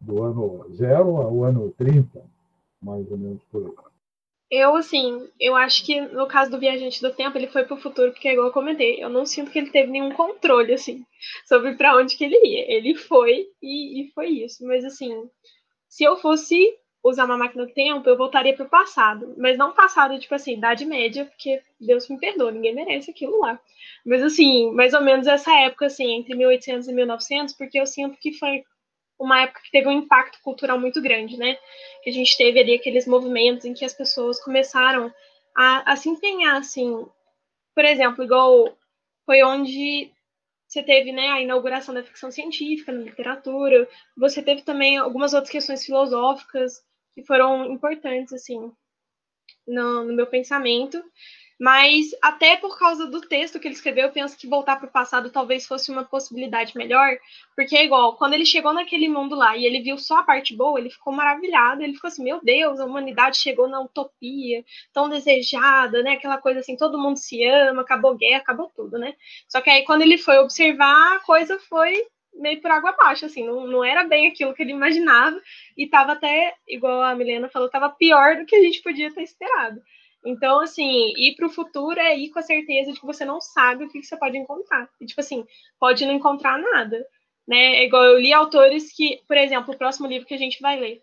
do ano zero ao ano 30, mais ou menos por aí. Eu, assim, eu acho que no caso do Viajante do Tempo, ele foi pro futuro, porque, igual eu comentei, eu não sinto que ele teve nenhum controle, assim, sobre para onde que ele ia. Ele foi e, e foi isso. Mas, assim, se eu fosse usar uma máquina do tempo, eu voltaria pro passado. Mas não passado, tipo assim, Idade Média, porque Deus me perdoa, ninguém merece aquilo lá. Mas, assim, mais ou menos essa época, assim, entre 1800 e 1900, porque eu sinto que foi uma época que teve um impacto cultural muito grande, né? Que a gente teve ali aqueles movimentos em que as pessoas começaram a, a se empenhar, assim. Por exemplo, igual foi onde você teve né, a inauguração da ficção científica na literatura, você teve também algumas outras questões filosóficas que foram importantes, assim, no, no meu pensamento. Mas até por causa do texto que ele escreveu, eu penso que voltar para o passado talvez fosse uma possibilidade melhor, porque é igual, quando ele chegou naquele mundo lá e ele viu só a parte boa, ele ficou maravilhado, ele ficou assim, meu Deus, a humanidade chegou na utopia, tão desejada, né? Aquela coisa assim, todo mundo se ama, acabou guerra, acabou tudo, né? Só que aí quando ele foi observar, a coisa foi meio por água abaixo, assim, não, não era bem aquilo que ele imaginava, e tava até, igual a Milena falou, tava pior do que a gente podia ter esperado. Então, assim, ir para o futuro é ir com a certeza de que você não sabe o que, que você pode encontrar. E, tipo assim, pode não encontrar nada. Né? É igual eu li autores que, por exemplo, o próximo livro que a gente vai ler,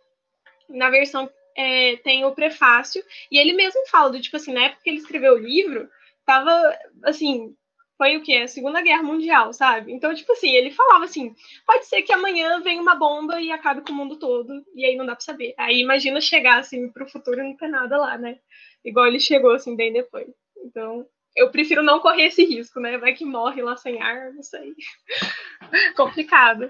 na versão é, tem o prefácio, e ele mesmo fala do tipo assim, na época que ele escreveu o livro, tava assim, foi o quê? A Segunda Guerra Mundial, sabe? Então, tipo assim, ele falava assim: pode ser que amanhã venha uma bomba e acabe com o mundo todo, e aí não dá pra saber. Aí imagina chegar assim pro futuro e não ter nada lá, né? igual ele chegou assim bem depois. Então, eu prefiro não correr esse risco, né? Vai que morre lá sem ar, não sei. Complicado.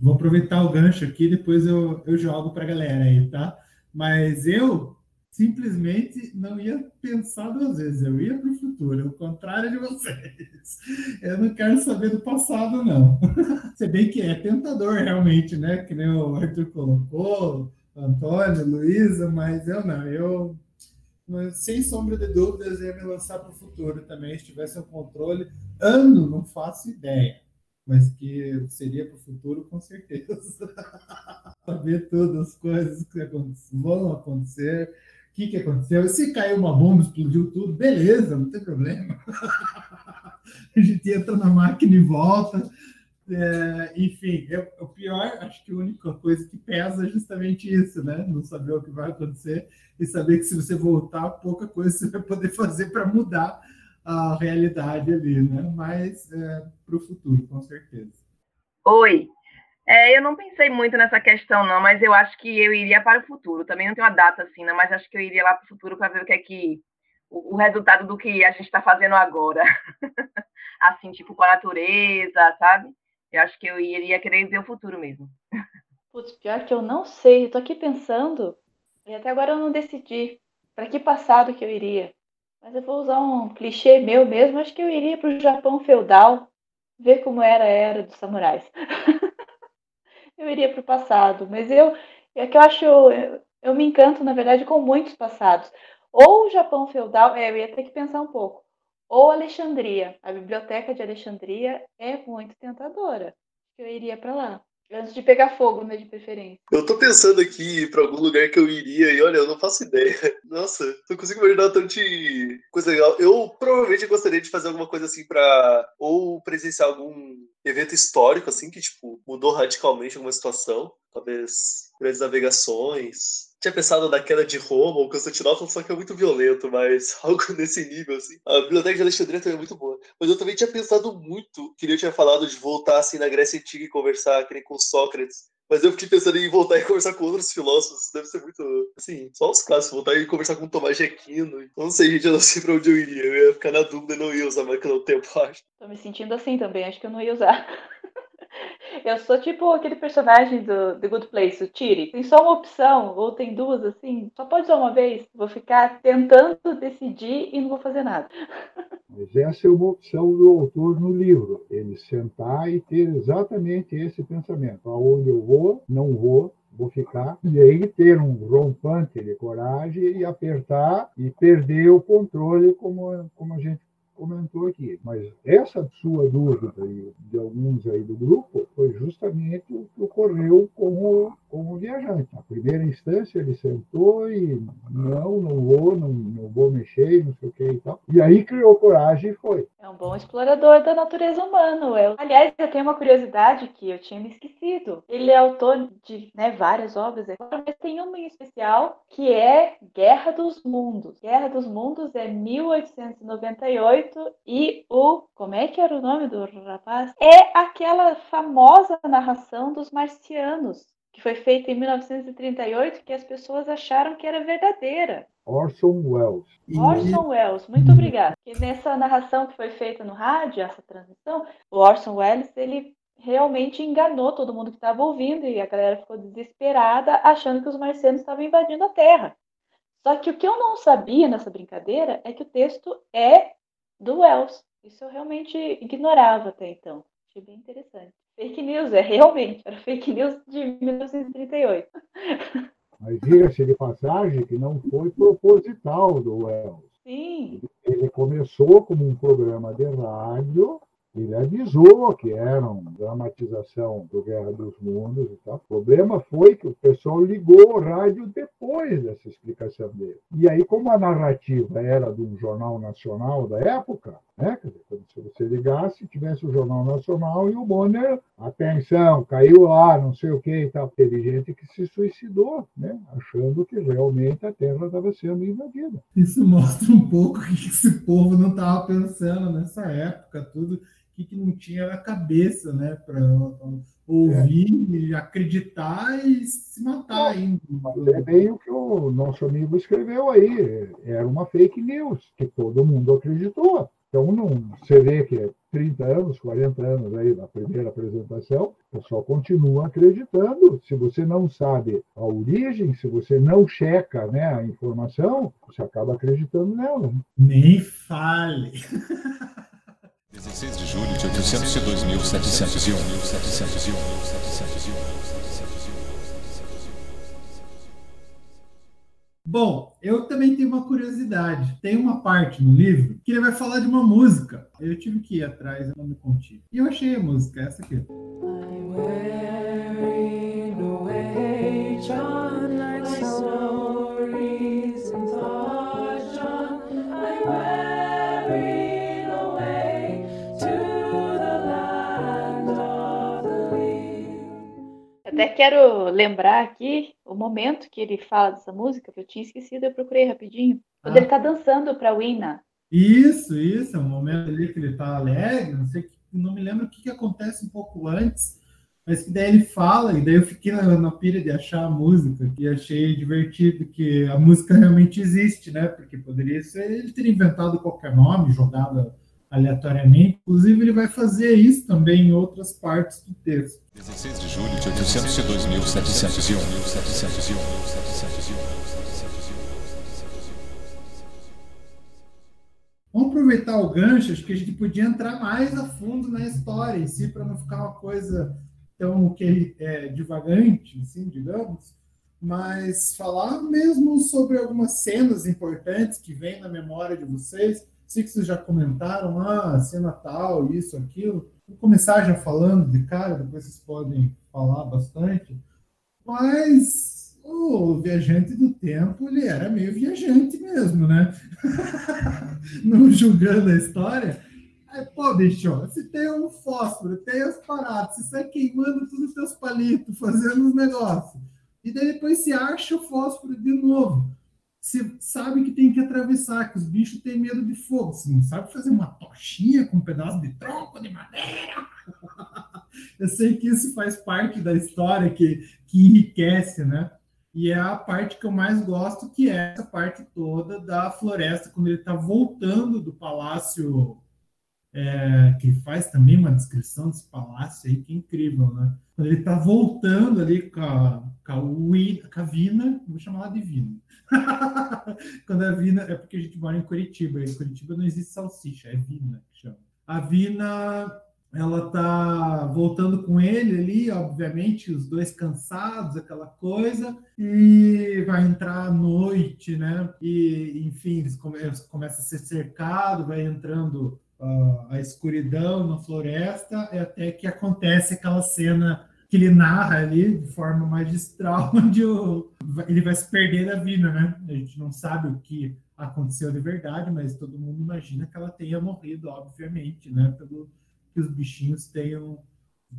Vou aproveitar o gancho aqui, depois eu, eu jogo para a galera aí, tá? Mas eu simplesmente não ia pensar duas vezes, eu ia para o futuro, ao contrário de vocês. Eu não quero saber do passado, não. Se bem que é tentador, realmente, né? Que nem o Arthur colocou, Antônio, Luísa, mas eu não, eu mas sem sombra de dúvidas ia me lançar para o futuro também, se tivesse um controle. Ano, não faço ideia, mas que seria para o futuro com certeza. Saber todas as coisas que vão acontecer, o que, que aconteceu. Se caiu uma bomba, explodiu tudo, beleza, não tem problema. a gente entra na máquina e volta. É, enfim, eu, o pior, acho que a única coisa que pesa é justamente isso, né? Não saber o que vai acontecer e saber que se você voltar, pouca coisa você vai poder fazer para mudar a realidade ali, né? Mas é, para o futuro, com certeza. Oi. É, eu não pensei muito nessa questão, não, mas eu acho que eu iria para o futuro. Também não tenho uma data assim, não, mas acho que eu iria lá para o futuro para ver o que é que. O, o resultado do que a gente está fazendo agora. assim, tipo, com a natureza, sabe? Eu acho que eu iria querer ver o futuro mesmo. Putz, pior que eu não sei. Eu aqui pensando e até agora eu não decidi para que passado que eu iria. Mas eu vou usar um clichê meu mesmo. Acho que eu iria para o Japão feudal, ver como era a era dos samurais. eu iria para o passado, mas eu é que eu acho eu, eu me encanto na verdade com muitos passados. Ou o Japão feudal, é, eu ia ter que pensar um pouco ou Alexandria. A biblioteca de Alexandria é muito tentadora. Eu iria para lá. Antes de pegar fogo, né, de preferência. Eu tô pensando aqui para algum lugar que eu iria e olha, eu não faço ideia. Nossa, não consigo imaginar tanto de coisa legal. Eu provavelmente gostaria de fazer alguma coisa assim para ou presenciar algum evento histórico assim que tipo mudou radicalmente alguma situação, talvez grandes navegações, tinha pensado naquela de Roma ou Constantinopla, só que é muito violento, mas algo nesse nível, assim. A Biblioteca de Alexandria também é muito boa. Mas eu também tinha pensado muito, que eu tinha falado de voltar assim na Grécia Antiga e conversar, que nem com Sócrates. Mas eu fiquei pensando em voltar e conversar com outros filósofos. Deve ser muito. Assim, só os clássicos. Voltar e conversar com Tomás de Aquino. Não sei, gente, eu não sei pra onde eu iria. Eu ia ficar na dúvida e não ia usar máquina do tempo, acho. Tô me sentindo assim também, acho que eu não ia usar. Eu sou tipo aquele personagem do The Good Place, o Tiri. Tem só uma opção, ou tem duas assim, só pode usar uma vez. Vou ficar tentando decidir e não vou fazer nada. Mas essa é uma opção do autor no livro. Ele sentar e ter exatamente esse pensamento. Aonde eu vou, não vou, vou ficar. E aí ter um rompante de coragem e apertar e perder o controle, como, como a gente comentou aqui. Mas essa sua dúvida de alguns aí do grupo foi justamente o que ocorreu com o, com o viajante. Na primeira instância, ele sentou e não, não vou, não, não vou mexer, não sei o que e tal. E aí criou coragem e foi. É um bom explorador da natureza humana. Eu, aliás, eu tenho uma curiosidade que eu tinha me esquecido. Ele é autor de né, várias obras, mas tem uma em especial que é Guerra dos Mundos. Guerra dos Mundos é 1898 e o. Como é que era o nome do rapaz? É aquela famosa narração dos marcianos, que foi feita em 1938, que as pessoas acharam que era verdadeira. Orson Welles. Orson Welles, muito obrigada. E nessa narração que foi feita no rádio, essa transmissão, o Orson Welles, ele realmente enganou todo mundo que estava ouvindo e a galera ficou desesperada, achando que os marcianos estavam invadindo a Terra. Só que o que eu não sabia nessa brincadeira é que o texto é do Wells. Isso eu realmente ignorava até então. Achei bem interessante. Fake news, é realmente, era fake news de 1938. Mas diga-se de passagem que não foi proposital do Wells. Sim. Ele começou como um programa de rádio ele avisou que era uma dramatização do Guerra dos Mundos e tal. O problema foi que o pessoal ligou o rádio depois dessa explicação dele. E aí, como a narrativa era de um jornal nacional da época, né? Dizer, se você ligasse, tivesse o Jornal Nacional e o Bonner, atenção, caiu lá, não sei o que e tal. Teve gente que se suicidou, né? achando que realmente a Terra estava sendo invadida. Isso mostra um pouco que esse povo não estava pensando nessa época, tudo que, que não tinha na cabeça, né? Para ouvir, é. acreditar e se matar ainda. Mas é bem o que o nosso amigo escreveu aí. Era uma fake news, que todo mundo acreditou. Então, não, você vê que 30 anos, 40 anos aí da primeira apresentação, o pessoal continua acreditando. Se você não sabe a origem, se você não checa né, a informação, você acaba acreditando nela. Nem fale. 16 de julho de 802.701. Bom, eu também tenho uma curiosidade. Tem uma parte no livro que ele vai falar de uma música. Eu tive que ir atrás, eu não me contive. E eu achei a música, essa aqui. I'm wearing away, Até quero lembrar aqui o momento que ele fala dessa música, que eu tinha esquecido, eu procurei rapidinho. Quando ah. ele tá dançando pra Wina. Isso, isso, é um momento ali que ele tá alegre, não sei, não me lembro o que, que acontece um pouco antes, mas que daí ele fala, e daí eu fiquei na, na pira de achar a música, e achei divertido que a música realmente existe, né? Porque poderia ser ele ter inventado qualquer nome, jogado aleatoriamente. Inclusive, ele vai fazer isso também em outras partes do texto. 16 de julho de 802.701. Vamos aproveitar o gancho, acho que a gente podia entrar mais a fundo na história em si, para não ficar uma coisa tão que é, divagante, assim, digamos, mas falar mesmo sobre algumas cenas importantes que vêm na memória de vocês, Sei que vocês já comentaram, ah, cena tal, isso, aquilo. Vou começar já falando de cara, depois vocês podem falar bastante. Mas o viajante do tempo, ele era meio viajante mesmo, né? Não julgando a história. Aí, pô, bicho, se tem um fósforo, tem as paradas, você sai queimando todos os seus palitos, fazendo os negócios. E daí depois se acha o fósforo de novo. Você sabe que tem que atravessar, que os bichos têm medo de fogo. Você não sabe fazer uma tochinha com um pedaço de tronco de madeira. Eu sei que isso faz parte da história que, que enriquece, né? E é a parte que eu mais gosto, que é essa parte toda da floresta, quando ele está voltando do palácio, é, que faz também uma descrição desse palácio aí, que é incrível, né? Quando ele está voltando ali com a, com a, com a Vina, vou chamar ela de Vina. quando a Vina, é porque a gente mora em Curitiba, em Curitiba não existe salsicha, é Vina que chama. A Vina ela tá voltando com ele ali, obviamente, os dois cansados, aquela coisa, e vai entrar à noite, né? E, enfim, eles começam a ser cercados, vai entrando a escuridão na floresta, e até que acontece aquela cena que ele narra ali de forma magistral, onde o, ele vai se perder da vida, né? A gente não sabe o que aconteceu de verdade, mas todo mundo imagina que ela tenha morrido, obviamente, né? Pelo, que os bichinhos tenham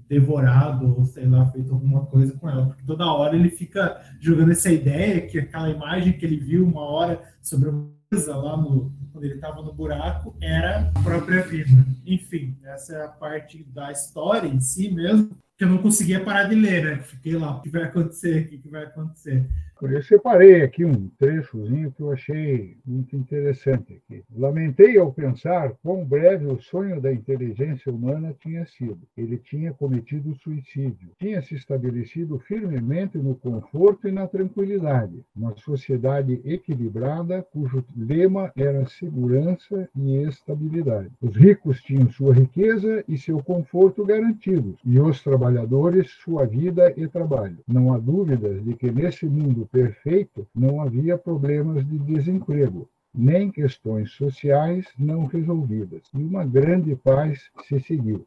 devorado ou sei lá feito alguma coisa com ela porque toda hora ele fica jogando essa ideia que aquela imagem que ele viu uma hora sobre uma lá no quando ele estava no buraco era a própria vida. Enfim essa é a parte da história em si mesmo que eu não conseguia parar de ler né? Fiquei lá o que vai acontecer o que vai acontecer eu separei aqui um trechozinho que eu achei muito interessante aqui. Lamentei ao pensar quão breve o sonho da inteligência humana tinha sido. Ele tinha cometido suicídio. Tinha se estabelecido firmemente no conforto e na tranquilidade, uma sociedade equilibrada cujo lema era segurança e estabilidade. Os ricos tinham sua riqueza e seu conforto garantidos, e os trabalhadores sua vida e trabalho. Não há dúvidas de que nesse mundo perfeito, não havia problemas de desemprego, nem questões sociais não resolvidas, e uma grande paz se seguiu.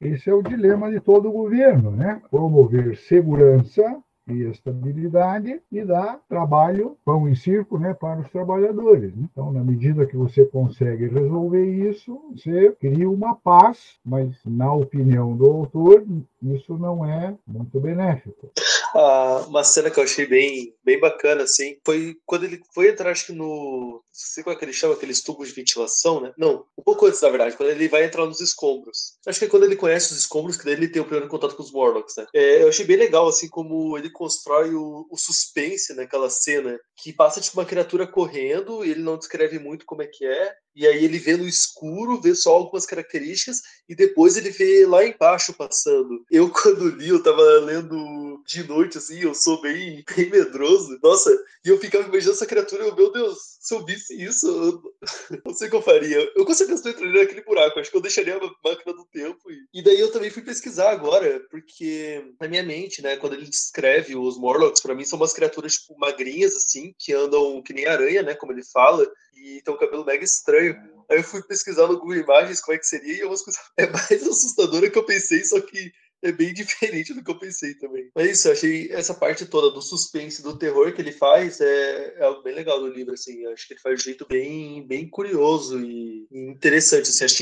Esse é o dilema de todo governo, né? Promover segurança e estabilidade e dar trabalho, pão e circo, né, para os trabalhadores. Então, na medida que você consegue resolver isso, você cria uma paz, mas, na opinião do autor, isso não é muito benéfico. Ah, uma cena que eu achei bem, bem bacana, assim, foi quando ele foi entrar, acho que no. Não sei como é que ele chama, aqueles tubos de ventilação, né? Não, um pouco antes, na verdade, quando ele vai entrar nos escombros. Acho que é quando ele conhece os escombros que daí ele tem o primeiro contato com os Morlocks, né? É, eu achei bem legal, assim, como ele constrói o, o suspense naquela cena, que passa tipo uma criatura correndo, ele não descreve muito como é que é, e aí ele vê no escuro, vê só algumas características, e depois ele vê lá embaixo passando. Eu, quando li, eu tava lendo de noite, assim, eu sou bem, bem medroso. Nossa, e eu ficava imaginando essa criatura, eu, meu Deus, se eu visse isso, eu não sei o que eu faria. Eu com certeza entraria naquele buraco, acho que eu deixaria a máquina do tempo. E... e daí eu também fui pesquisar agora, porque na minha mente, né, quando ele descreve os Morlocks, para mim são umas criaturas, tipo, magrinhas, assim, que andam que nem aranha, né, como ele fala, e tem um cabelo mega estranho. Aí eu fui pesquisar no Google Imagens como é que seria, e é coisas é mais assustadora que eu pensei, só que é bem diferente do que eu pensei também. Mas isso, eu achei essa parte toda do suspense, do terror que ele faz, é, é algo bem legal do livro, assim. Eu acho que ele faz de um jeito bem, bem curioso e, interessante, assim, acho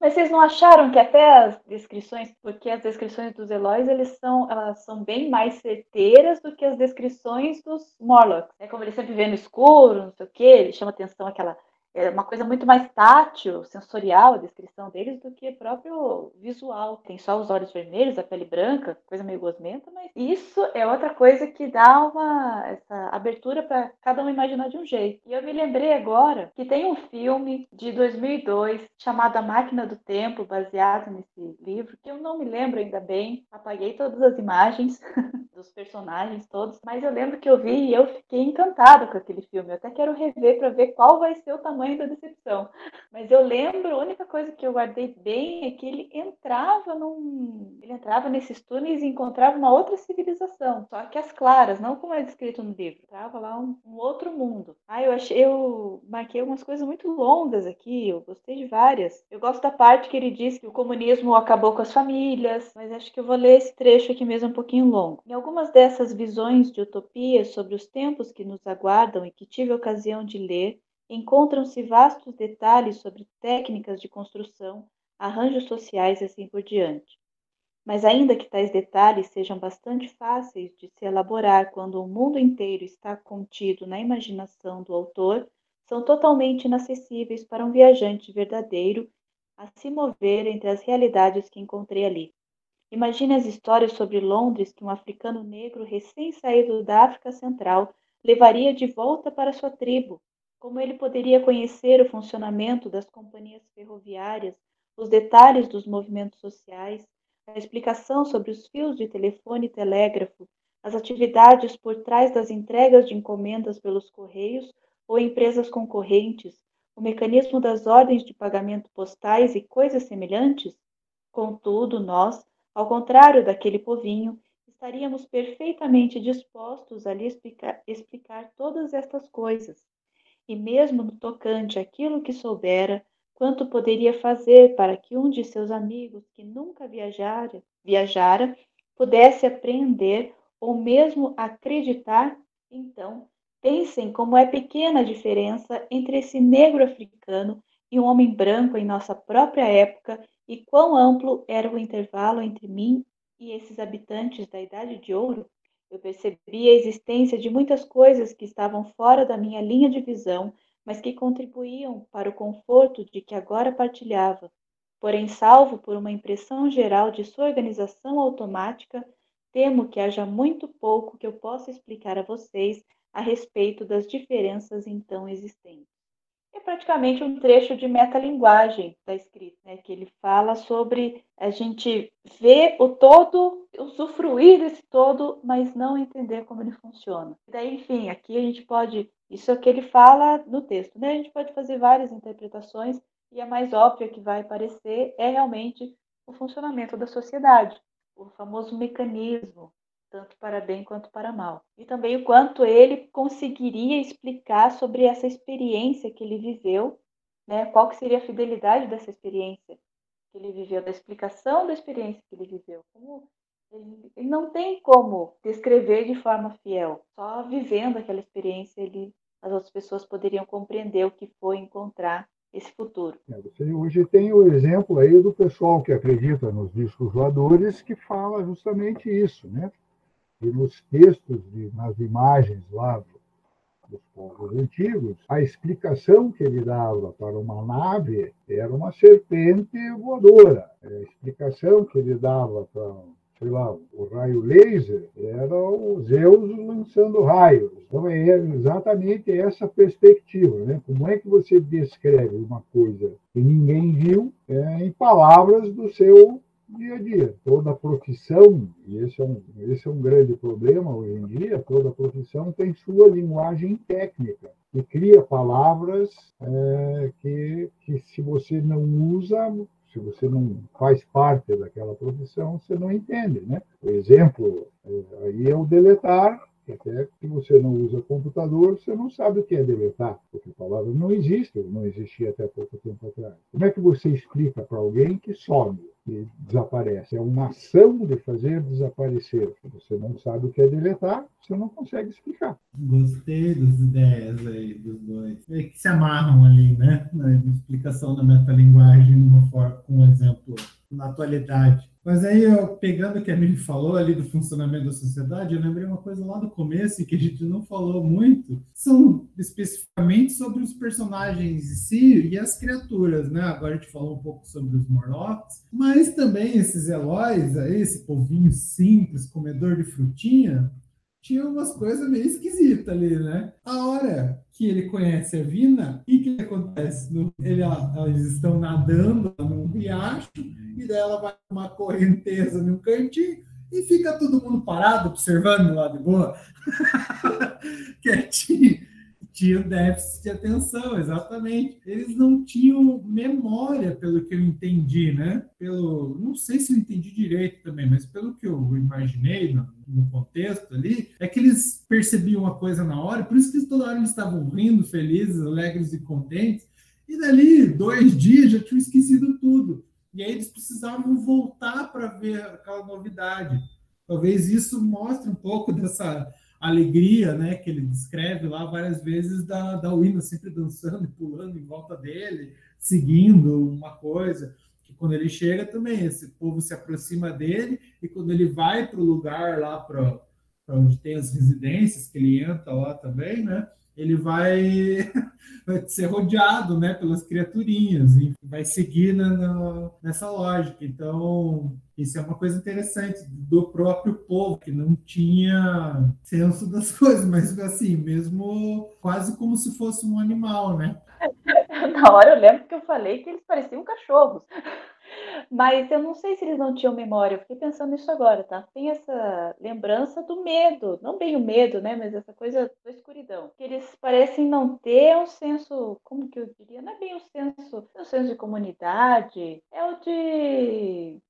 Mas vocês não acharam que até as descrições, porque as descrições dos Eloys, eles são, elas são bem mais certeiras do que as descrições dos Morlocks. É como ele sempre vê no escuro, não sei o quê, ele chama atenção aquela é uma coisa muito mais tátil, sensorial a descrição deles do que próprio visual. Tem só os olhos vermelhos, a pele branca, coisa meio gosmenta, mas isso é outra coisa que dá uma essa abertura para cada um imaginar de um jeito. E eu me lembrei agora que tem um filme de 2002 chamado A Máquina do Tempo, baseado nesse livro, que eu não me lembro ainda bem, apaguei todas as imagens dos personagens todos, mas eu lembro que eu vi e eu fiquei encantada com aquele filme. Eu até quero rever para ver qual vai ser o tamanho tamanho da decepção. Mas eu lembro, a única coisa que eu guardei bem é que ele entrava num. Ele entrava nesses túneis e encontrava uma outra civilização. Só que as claras, não como é descrito no livro. Entrava lá um, um outro mundo. Ah, eu achei. Eu marquei umas coisas muito longas aqui. Eu gostei de várias. Eu gosto da parte que ele diz que o comunismo acabou com as famílias. Mas acho que eu vou ler esse trecho aqui mesmo um pouquinho longo. Em algumas dessas visões de utopia sobre os tempos que nos aguardam e que tive a ocasião de ler, encontram-se vastos detalhes sobre técnicas de construção, arranjos sociais e assim por diante. Mas ainda que tais detalhes sejam bastante fáceis de se elaborar quando o mundo inteiro está contido na imaginação do autor, são totalmente inacessíveis para um viajante verdadeiro a se mover entre as realidades que encontrei ali. Imagine as histórias sobre Londres que um africano negro recém-saído da África Central levaria de volta para sua tribo. Como ele poderia conhecer o funcionamento das companhias ferroviárias, os detalhes dos movimentos sociais, a explicação sobre os fios de telefone e telégrafo, as atividades por trás das entregas de encomendas pelos correios ou empresas concorrentes, o mecanismo das ordens de pagamento postais e coisas semelhantes? Contudo, nós, ao contrário daquele povinho, estaríamos perfeitamente dispostos a lhe explicar, explicar todas estas coisas. E mesmo no tocante àquilo que soubera, quanto poderia fazer para que um de seus amigos que nunca viajara, viajara pudesse apreender ou mesmo acreditar, então pensem como é pequena a diferença entre esse negro africano e um homem branco em nossa própria época e quão amplo era o intervalo entre mim e esses habitantes da Idade de Ouro. Eu percebi a existência de muitas coisas que estavam fora da minha linha de visão mas que contribuíam para o conforto de que agora partilhava. Porém, salvo por uma impressão geral de sua organização automática, temo que haja muito pouco que eu possa explicar a vocês a respeito das diferenças então existentes é praticamente um trecho de metalinguagem da escrita, né? que ele fala sobre a gente ver o todo, usufruir desse todo, mas não entender como ele funciona. Daí, enfim, aqui a gente pode, isso é o que ele fala no texto, né? A gente pode fazer várias interpretações e a mais óbvia que vai aparecer é realmente o funcionamento da sociedade, o famoso mecanismo tanto para bem quanto para mal. E também o quanto ele conseguiria explicar sobre essa experiência que ele viveu, né? Qual que seria a fidelidade dessa experiência que ele viveu, da explicação da experiência que ele viveu. Como ele, ele não tem como descrever de forma fiel. Só vivendo aquela experiência, ele, as outras pessoas poderiam compreender o que foi encontrar esse futuro. É, você hoje tem o exemplo aí do pessoal que acredita nos discos voadores que fala justamente isso, né? E nos textos, de, nas imagens lá dos povos antigos, a explicação que ele dava para uma nave era uma serpente voadora. A explicação que ele dava para, sei lá, o raio laser era o Zeus lançando raios. Então é exatamente essa perspectiva, né? Como é que você descreve uma coisa que ninguém viu é, em palavras do seu dia a dia. Toda profissão, e esse é, um, esse é um grande problema hoje em dia, toda profissão tem sua linguagem técnica e cria palavras é, que, que, se você não usa, se você não faz parte daquela profissão, você não entende. Né? O exemplo é, aí é o deletar, até que você não usa computador, você não sabe o que é deletar, porque a palavra não existe, não existia até pouco tempo atrás. Como é que você explica para alguém que some? que desaparece. É uma ação de fazer desaparecer. Você não sabe o que é deletar, você não consegue explicar. Gostei das ideias aí dos dois. É que se amarram ali, né? Na explicação da metalinguagem, numa forma, com um exemplo na atualidade. Mas aí, eu, pegando o que a Miri falou ali do funcionamento da sociedade, eu lembrei uma coisa lá do começo que a gente não falou muito, são especificamente sobre os personagens em si e as criaturas, né? Agora a gente falou um pouco sobre os Morlocks, mas também esses heróis aí, esse povinho simples, comedor de frutinha, tinha umas coisas meio esquisitas ali, né? A hora que ele conhece a Vina, que, que acontece? Ele, eles estão nadando num riacho, e daí ela vai uma correnteza num cantinho, e fica todo mundo parado, observando lá de boa, quietinho tinha déficit de atenção, exatamente. Eles não tinham memória, pelo que eu entendi, né? Pelo, não sei se eu entendi direito também, mas pelo que eu imaginei no, no contexto ali, é que eles percebiam uma coisa na hora, por isso que toda hora eles estavam rindo, felizes, alegres e contentes. E dali, dois dias, já tinham esquecido tudo. E aí eles precisavam voltar para ver aquela novidade. Talvez isso mostre um pouco dessa alegria, né, que ele descreve lá várias vezes da, da Wina sempre dançando e pulando em volta dele, seguindo uma coisa, que quando ele chega também, esse povo se aproxima dele, e quando ele vai para o lugar lá para onde tem as residências, que ele entra lá também, né? Ele vai, vai ser rodeado né, pelas criaturinhas e vai seguir na, na, nessa lógica. Então, isso é uma coisa interessante do próprio povo, que não tinha senso das coisas, mas assim, mesmo quase como se fosse um animal, né? Na hora eu lembro que eu falei que eles pareciam cachorros. Mas eu não sei se eles não tinham memória, eu fiquei pensando nisso agora, tá? Tem essa lembrança do medo, não bem o medo, né? Mas essa coisa da escuridão. Que eles parecem não ter um senso, como que eu diria? Não é bem o senso, o senso de comunidade, é o de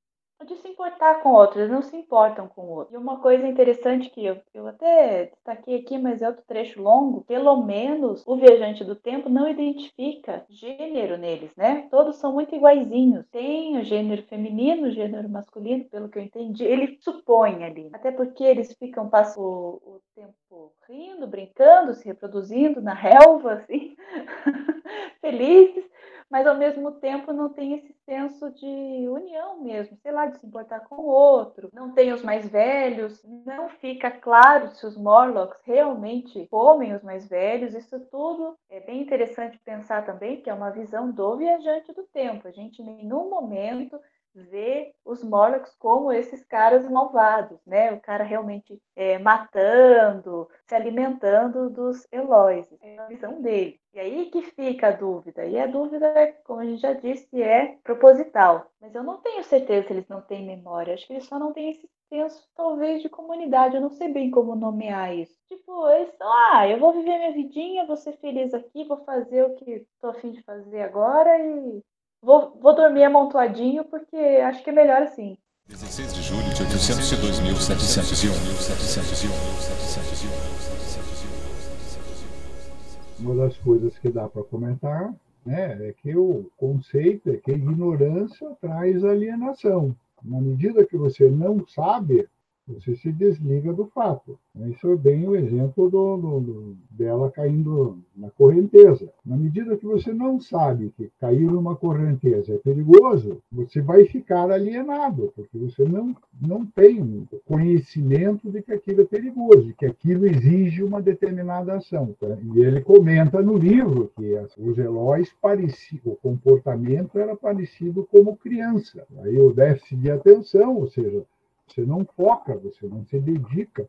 de se importar com outros, não se importam com outros. E uma coisa interessante que eu, eu até destaquei aqui, mas é outro trecho longo, pelo menos o viajante do tempo não identifica gênero neles, né? Todos são muito iguaizinhos. Tem o gênero feminino, o gênero masculino, pelo que eu entendi, ele supõe ali. Até porque eles ficam, passam o, o tempo rindo, brincando, se reproduzindo na relva, assim, felizes mas ao mesmo tempo não tem esse senso de união mesmo, sei lá, de se importar com o outro. Não tem os mais velhos, não fica claro se os Morlocks realmente comem os mais velhos. Isso tudo é bem interessante pensar também, que é uma visão do viajante do tempo. A gente em nenhum momento ver os Morlocks como esses caras malvados, né? O cara realmente é, matando, se alimentando dos Eloys. É a visão dele. E aí que fica a dúvida. E a dúvida, como a gente já disse, é proposital. Mas eu não tenho certeza se eles não têm memória. Acho que eles só não têm esse senso, talvez, de comunidade. Eu não sei bem como nomear isso. Tipo, eles estão, ah, eu vou viver minha vidinha, vou ser feliz aqui, vou fazer o que estou afim de fazer agora e Vou, vou dormir amontoadinho porque acho que é melhor assim. 16 de julho de 802.701. Uma das coisas que dá para comentar né, é que o conceito é que a ignorância traz alienação. Na medida que você não sabe, você se desliga do fato. Isso é bem o exemplo do, do, do, dela caindo na correnteza. Na medida que você não sabe que cair numa correnteza é perigoso, você vai ficar alienado, porque você não, não tem conhecimento de que aquilo é perigoso, que aquilo exige uma determinada ação. E ele comenta no livro que os Eloys pareciam, o comportamento era parecido como criança. Aí o déficit de atenção, ou seja, você não foca, você não se dedica.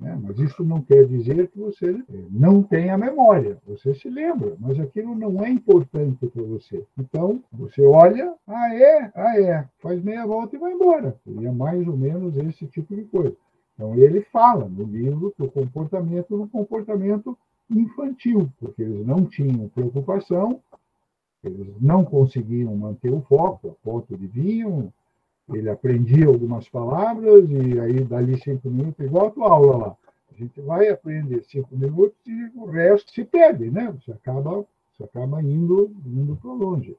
Né? Mas isso não quer dizer que você eh, não tenha memória. Você se lembra, mas aquilo não é importante para você. Então, você olha, ah, é, ah, é, faz meia volta e vai embora. Seria mais ou menos esse tipo de coisa. Então, ele fala no livro que o comportamento é um comportamento infantil, porque eles não tinham preocupação, eles não conseguiam manter o foco, a ponto de vinho, ele aprendia algumas palavras e aí dali cinco minutos, igual a tua aula lá. A gente vai aprender cinco minutos e o resto se perde, né? Você acaba, você acaba indo, indo para longe.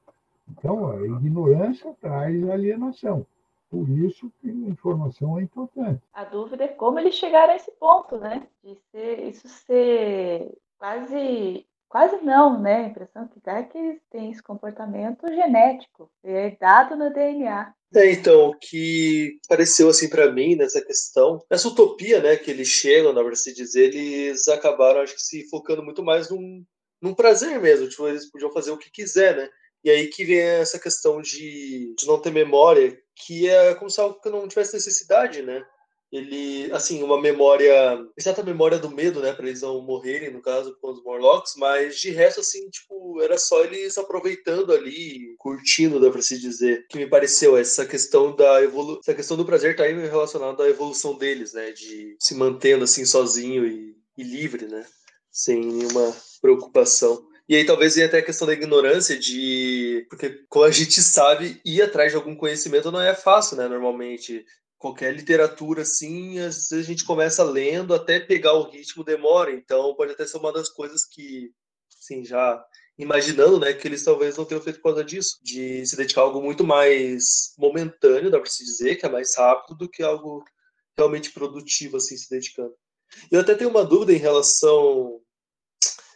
Então, a ignorância traz alienação. Por isso que a informação é importante. A dúvida é como eles chegaram a esse ponto, né? De ser, isso ser quase Quase não, né? A impressão que dá é que eles têm esse comportamento genético, é dado no DNA. É, então, o que pareceu assim para mim nessa questão, essa utopia, né, que eles chegam, na verdade se dizer, eles acabaram, acho que, se focando muito mais num, num prazer mesmo, tipo, eles podiam fazer o que quiser, né? E aí que vem essa questão de, de não ter memória, que é como se algo que não tivesse necessidade, né? Ele, assim, uma memória, exata memória do medo, né, para eles não morrerem, no caso, com os Morlocks, mas de resto, assim, tipo, era só eles aproveitando ali, curtindo, dá para se dizer, que me pareceu essa questão da evolu essa questão do prazer tá aí relacionada à evolução deles, né, de se mantendo, assim, sozinho e, e livre, né, sem nenhuma preocupação. E aí talvez venha até a questão da ignorância de. Porque, como a gente sabe, ir atrás de algum conhecimento não é fácil, né? Normalmente qualquer literatura assim, às vezes a gente começa lendo até pegar o ritmo demora, então pode até ser uma das coisas que, assim, já imaginando, né, que eles talvez não tenham feito por causa disso, de se dedicar a algo muito mais momentâneo, dá para se dizer, que é mais rápido do que algo realmente produtivo, assim, se dedicando. Eu até tenho uma dúvida em relação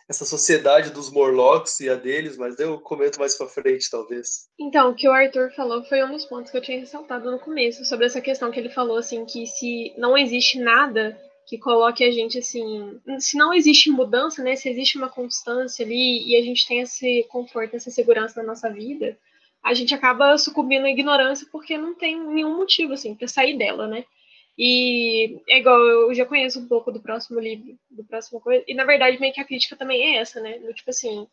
essa sociedade dos Morlocks e a deles, mas eu comento mais pra frente, talvez. Então, o que o Arthur falou foi um dos pontos que eu tinha ressaltado no começo, sobre essa questão que ele falou, assim, que se não existe nada que coloque a gente, assim, se não existe mudança, né, se existe uma constância ali e a gente tem esse conforto, essa segurança na nossa vida, a gente acaba sucumbindo à ignorância porque não tem nenhum motivo, assim, para sair dela, né? E é igual, eu já conheço um pouco do próximo livro, do próximo coisa, e na verdade meio que a crítica também é essa, né? Do, tipo assim,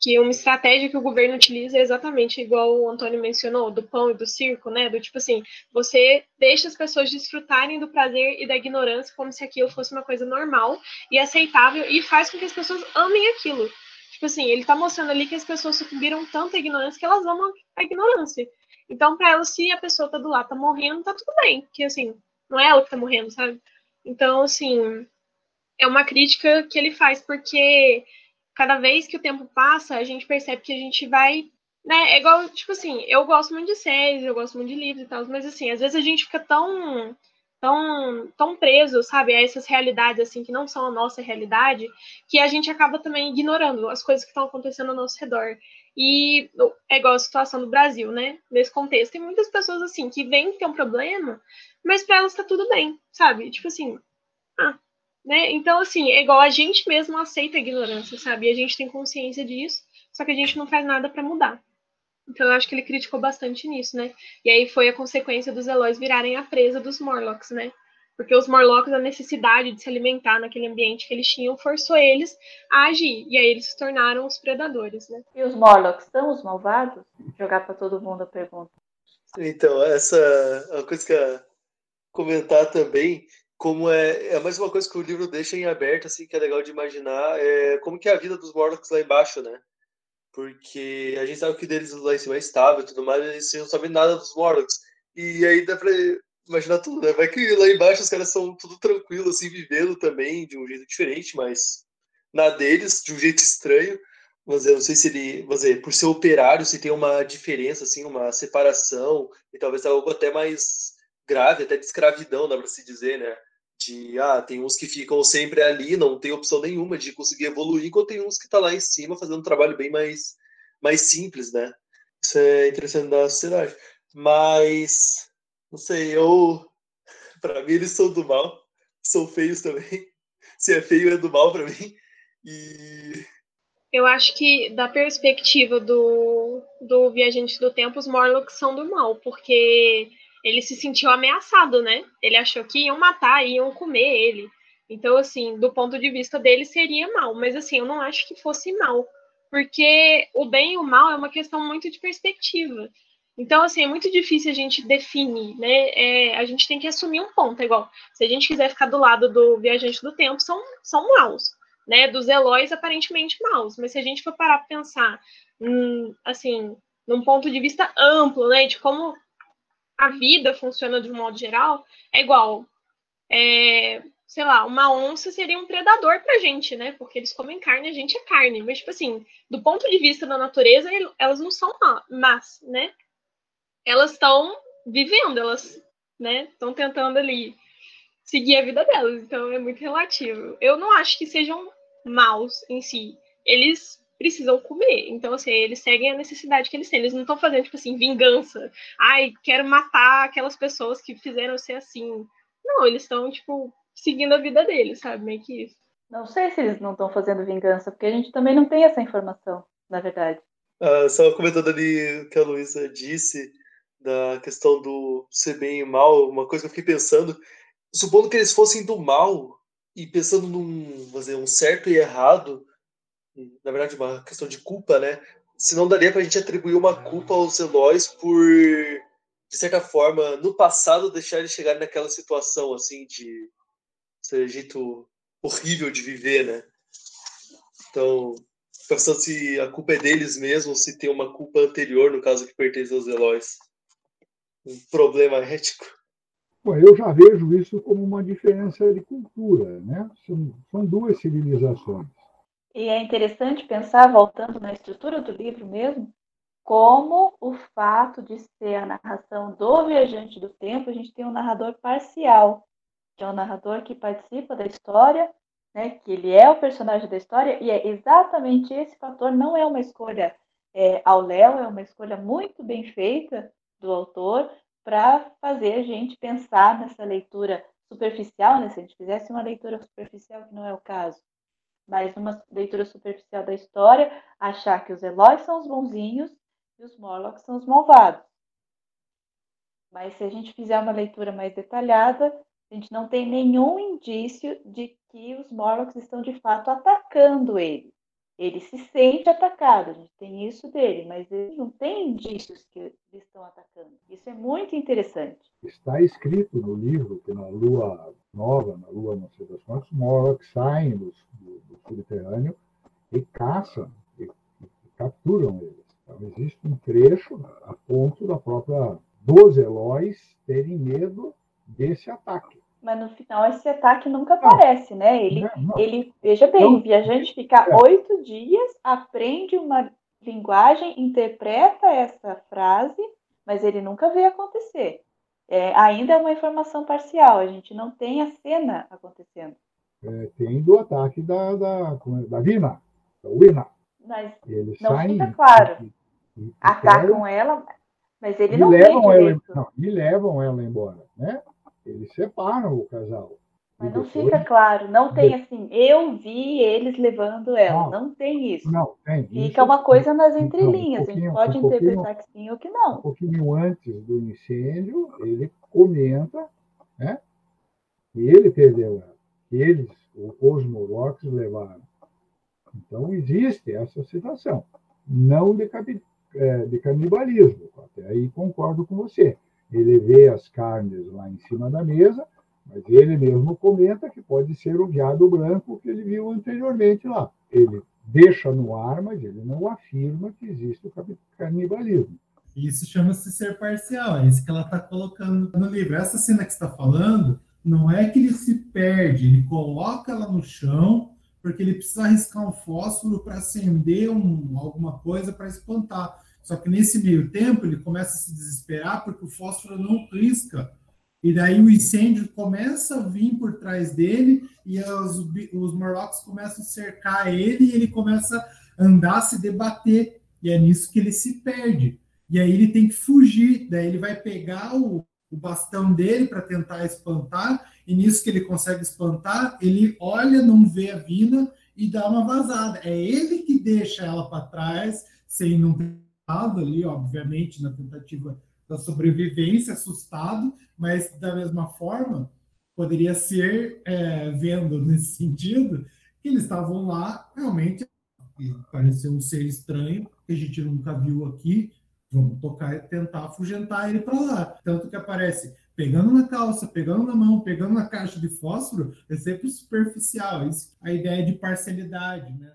que uma estratégia que o governo utiliza é exatamente igual o Antônio mencionou, do pão e do circo, né? Do tipo assim, você deixa as pessoas desfrutarem do prazer e da ignorância como se aquilo fosse uma coisa normal e aceitável e faz com que as pessoas amem aquilo. Tipo assim, ele tá mostrando ali que as pessoas sucumbiram tanto à ignorância que elas amam a ignorância. Então, para elas, se a pessoa tá do lado, tá morrendo, tá tudo bem. Que assim, não é ela que tá morrendo, sabe? Então, assim, é uma crítica que ele faz, porque cada vez que o tempo passa, a gente percebe que a gente vai. Né, é igual, tipo assim, eu gosto muito de séries, eu gosto muito de livros e tal, mas assim, às vezes a gente fica tão tão, tão preso, sabe, a essas realidades assim que não são a nossa realidade, que a gente acaba também ignorando as coisas que estão acontecendo ao nosso redor. E é igual a situação do Brasil, né? Nesse contexto, tem muitas pessoas assim que que tem um problema, mas para elas tá tudo bem, sabe? Tipo assim, ah, né? Então, assim, é igual a gente mesmo aceita a ignorância, sabe? E a gente tem consciência disso, só que a gente não faz nada para mudar. Então, eu acho que ele criticou bastante nisso, né? E aí foi a consequência dos Eloys virarem a presa dos Morlocks, né? Porque os Morlocks, a necessidade de se alimentar naquele ambiente que eles tinham, forçou eles a agir. E aí eles se tornaram os predadores, né? E os Morlocks são os malvados? Jogar para todo mundo a pergunta. Então, essa é uma coisa que eu comentar também, como é, é mais uma coisa que o livro deixa em aberto, assim, que é legal de imaginar, é como que é a vida dos Morlocks lá embaixo, né? Porque a gente sabe que deles lá em cima é estável e tudo mais, mas eles não sabem nada dos Morlocks. E aí dá pra imaginar tudo, né? Vai que lá embaixo os caras são tudo tranquilo, assim, vivendo também de um jeito diferente, mas na deles, de um jeito estranho. Mas eu não sei se ele, vamos dizer, por ser operário, se tem uma diferença, assim, uma separação, e talvez algo até mais grave, até de escravidão, dá para se dizer, né? De, ah, tem uns que ficam sempre ali, não tem opção nenhuma de conseguir evoluir, enquanto tem uns que tá lá em cima fazendo um trabalho bem mais, mais simples, né? Isso é interessante da sociedade. Mas, não sei, eu. Para mim, eles são do mal, são feios também. Se é feio, é do mal para mim. E. Eu acho que, da perspectiva do, do Viajante do Tempo, os Morlocks são do mal, porque ele se sentiu ameaçado, né? Ele achou que iam matar, iam comer ele. Então, assim, do ponto de vista dele seria mal, mas assim, eu não acho que fosse mal, porque o bem e o mal é uma questão muito de perspectiva. Então, assim, é muito difícil a gente definir, né? É, a gente tem que assumir um ponto, é igual. Se a gente quiser ficar do lado do viajante do tempo, são, são maus, né? Dos Eloys, aparentemente maus. Mas se a gente for parar para pensar, hum, assim, num ponto de vista amplo, né? De como a vida funciona de um modo geral, é igual. É, sei lá, uma onça seria um predador pra gente, né? Porque eles comem carne, a gente é carne. Mas, tipo assim, do ponto de vista da natureza, elas não são más, né? Elas estão vivendo, elas, né? Estão tentando ali seguir a vida delas. Então é muito relativo. Eu não acho que sejam maus em si. Eles precisam comer. Então, assim, eles seguem a necessidade que eles têm. Eles não estão fazendo, tipo assim, vingança. Ai, quero matar aquelas pessoas que fizeram ser assim. Não, eles estão, tipo, seguindo a vida deles, sabe? Meio que isso. Não sei se eles não estão fazendo vingança, porque a gente também não tem essa informação, na verdade. Ah, só comentando ali o que a Luísa disse, da questão do ser bem e mal, uma coisa que eu fiquei pensando, supondo que eles fossem do mal, e pensando num, dizer, um certo e errado, na verdade, uma questão de culpa, né? Se não daria para a gente atribuir uma culpa aos Eloys por, de certa forma, no passado deixar eles chegarem naquela situação, assim, de ser jeito horrível de viver, né? Então, pensando se a culpa é deles mesmo, se tem uma culpa anterior, no caso que pertence aos Eloys. Um problema ético. Bom, eu já vejo isso como uma diferença de cultura, né? São, são duas civilizações. E é interessante pensar, voltando na estrutura do livro mesmo, como o fato de ser a narração do viajante do tempo, a gente tem um narrador parcial, que é um narrador que participa da história, né, que ele é o personagem da história, e é exatamente esse fator, não é uma escolha é, ao Léo, é uma escolha muito bem feita do autor para fazer a gente pensar nessa leitura superficial, né? se a gente fizesse uma leitura superficial, que não é o caso, mas uma leitura superficial da história, achar que os Eloys são os bonzinhos e os Morlocks são os malvados. Mas se a gente fizer uma leitura mais detalhada, a gente não tem nenhum indício de que os Morlocks estão de fato atacando ele. Ele se sente atacado, a gente tem isso dele, mas ele não tem indícios que estão atacando. Isso é muito interessante. Está escrito no livro que na Lua Nova, na Lua não sei das quantas, os Morlocks saem do, do, do subterrâneo e caçam, e, e capturam eles. Então, existe um trecho a ponto da própria dos Eloys terem medo desse ataque. Mas no final esse ataque nunca aparece, né? Ele, não, não. ele veja bem, não. o viajante fica é. oito dias, aprende uma linguagem, interpreta essa frase, mas ele nunca vê acontecer. É, ainda é uma informação parcial, a gente não tem a cena acontecendo. É, tem do ataque da, da, é, da Vina, da Wina. Mas Eles não saem, fica claro. E, e, Atacam ela, mas ele não levam ela, não, e levam ela embora, né? Eles separam o casal. Mas não depois, fica claro, não tem assim, eu vi eles levando ela, não, não tem isso. Não, tem. Fica isso, uma coisa nas entrelinhas, um a gente pode um interpretar que sim ou que não. Um pouquinho antes do incêndio, ele comenta né, que ele perdeu ela, que eles, os Morlocks, levaram. Então, existe essa situação, não de, é, de canibalismo, até aí concordo com você ele vê as carnes lá em cima da mesa, mas ele mesmo comenta que pode ser o viado branco que ele viu anteriormente lá. Ele deixa no ar, mas ele não afirma que existe o canibalismo. Isso chama-se ser parcial, é isso que ela está colocando no livro. Essa cena que está falando não é que ele se perde, ele coloca ela no chão porque ele precisa arriscar um fósforo para acender um, alguma coisa para espantar. Só que nesse meio tempo ele começa a se desesperar porque o fósforo não risca. E daí o incêndio começa a vir por trás dele e os, os Morlocks começam a cercar ele e ele começa a andar, se debater. E é nisso que ele se perde. E aí ele tem que fugir. Daí ele vai pegar o, o bastão dele para tentar espantar. E nisso que ele consegue espantar, ele olha, não vê a Vina e dá uma vazada. É ele que deixa ela para trás, sem não ali, obviamente, na tentativa da sobrevivência, assustado, mas da mesma forma poderia ser é, vendo nesse sentido que eles estavam lá realmente pareceu um ser estranho que a gente nunca viu aqui. Vamos tocar, tentar afugentar ele para lá. Tanto que aparece pegando na calça, pegando na mão, pegando na caixa de fósforo, é sempre superficial. Isso, a ideia de parcialidade, né?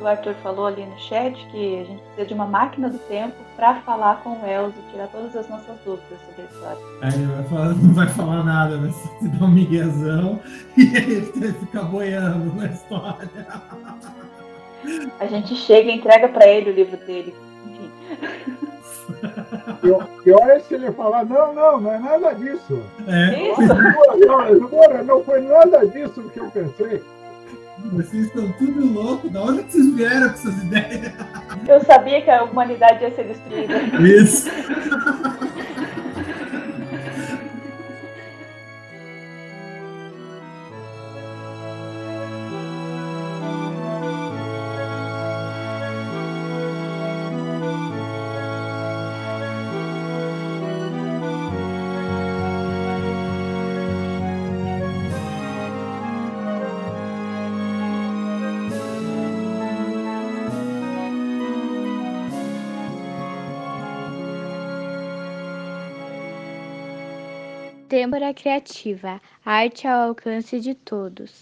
Que o Arthur falou ali no chat que a gente precisa de uma máquina do tempo para falar com o Elzo e tirar todas as nossas dúvidas sobre a história. Aí ele vai falar, não vai falar nada, vai só te dar um miguezão e ele vai ficar boiando na história. A gente chega e entrega para ele o livro dele. Enfim. Pior é se ele falar, não, não, não é nada disso. É. Isso? Não, não foi nada disso que eu pensei. Vocês estão tudo louco. Da onde vocês vieram com essas ideias? Eu sabia que a humanidade ia ser destruída. Isso. Têmpora Criativa, arte ao alcance de todos.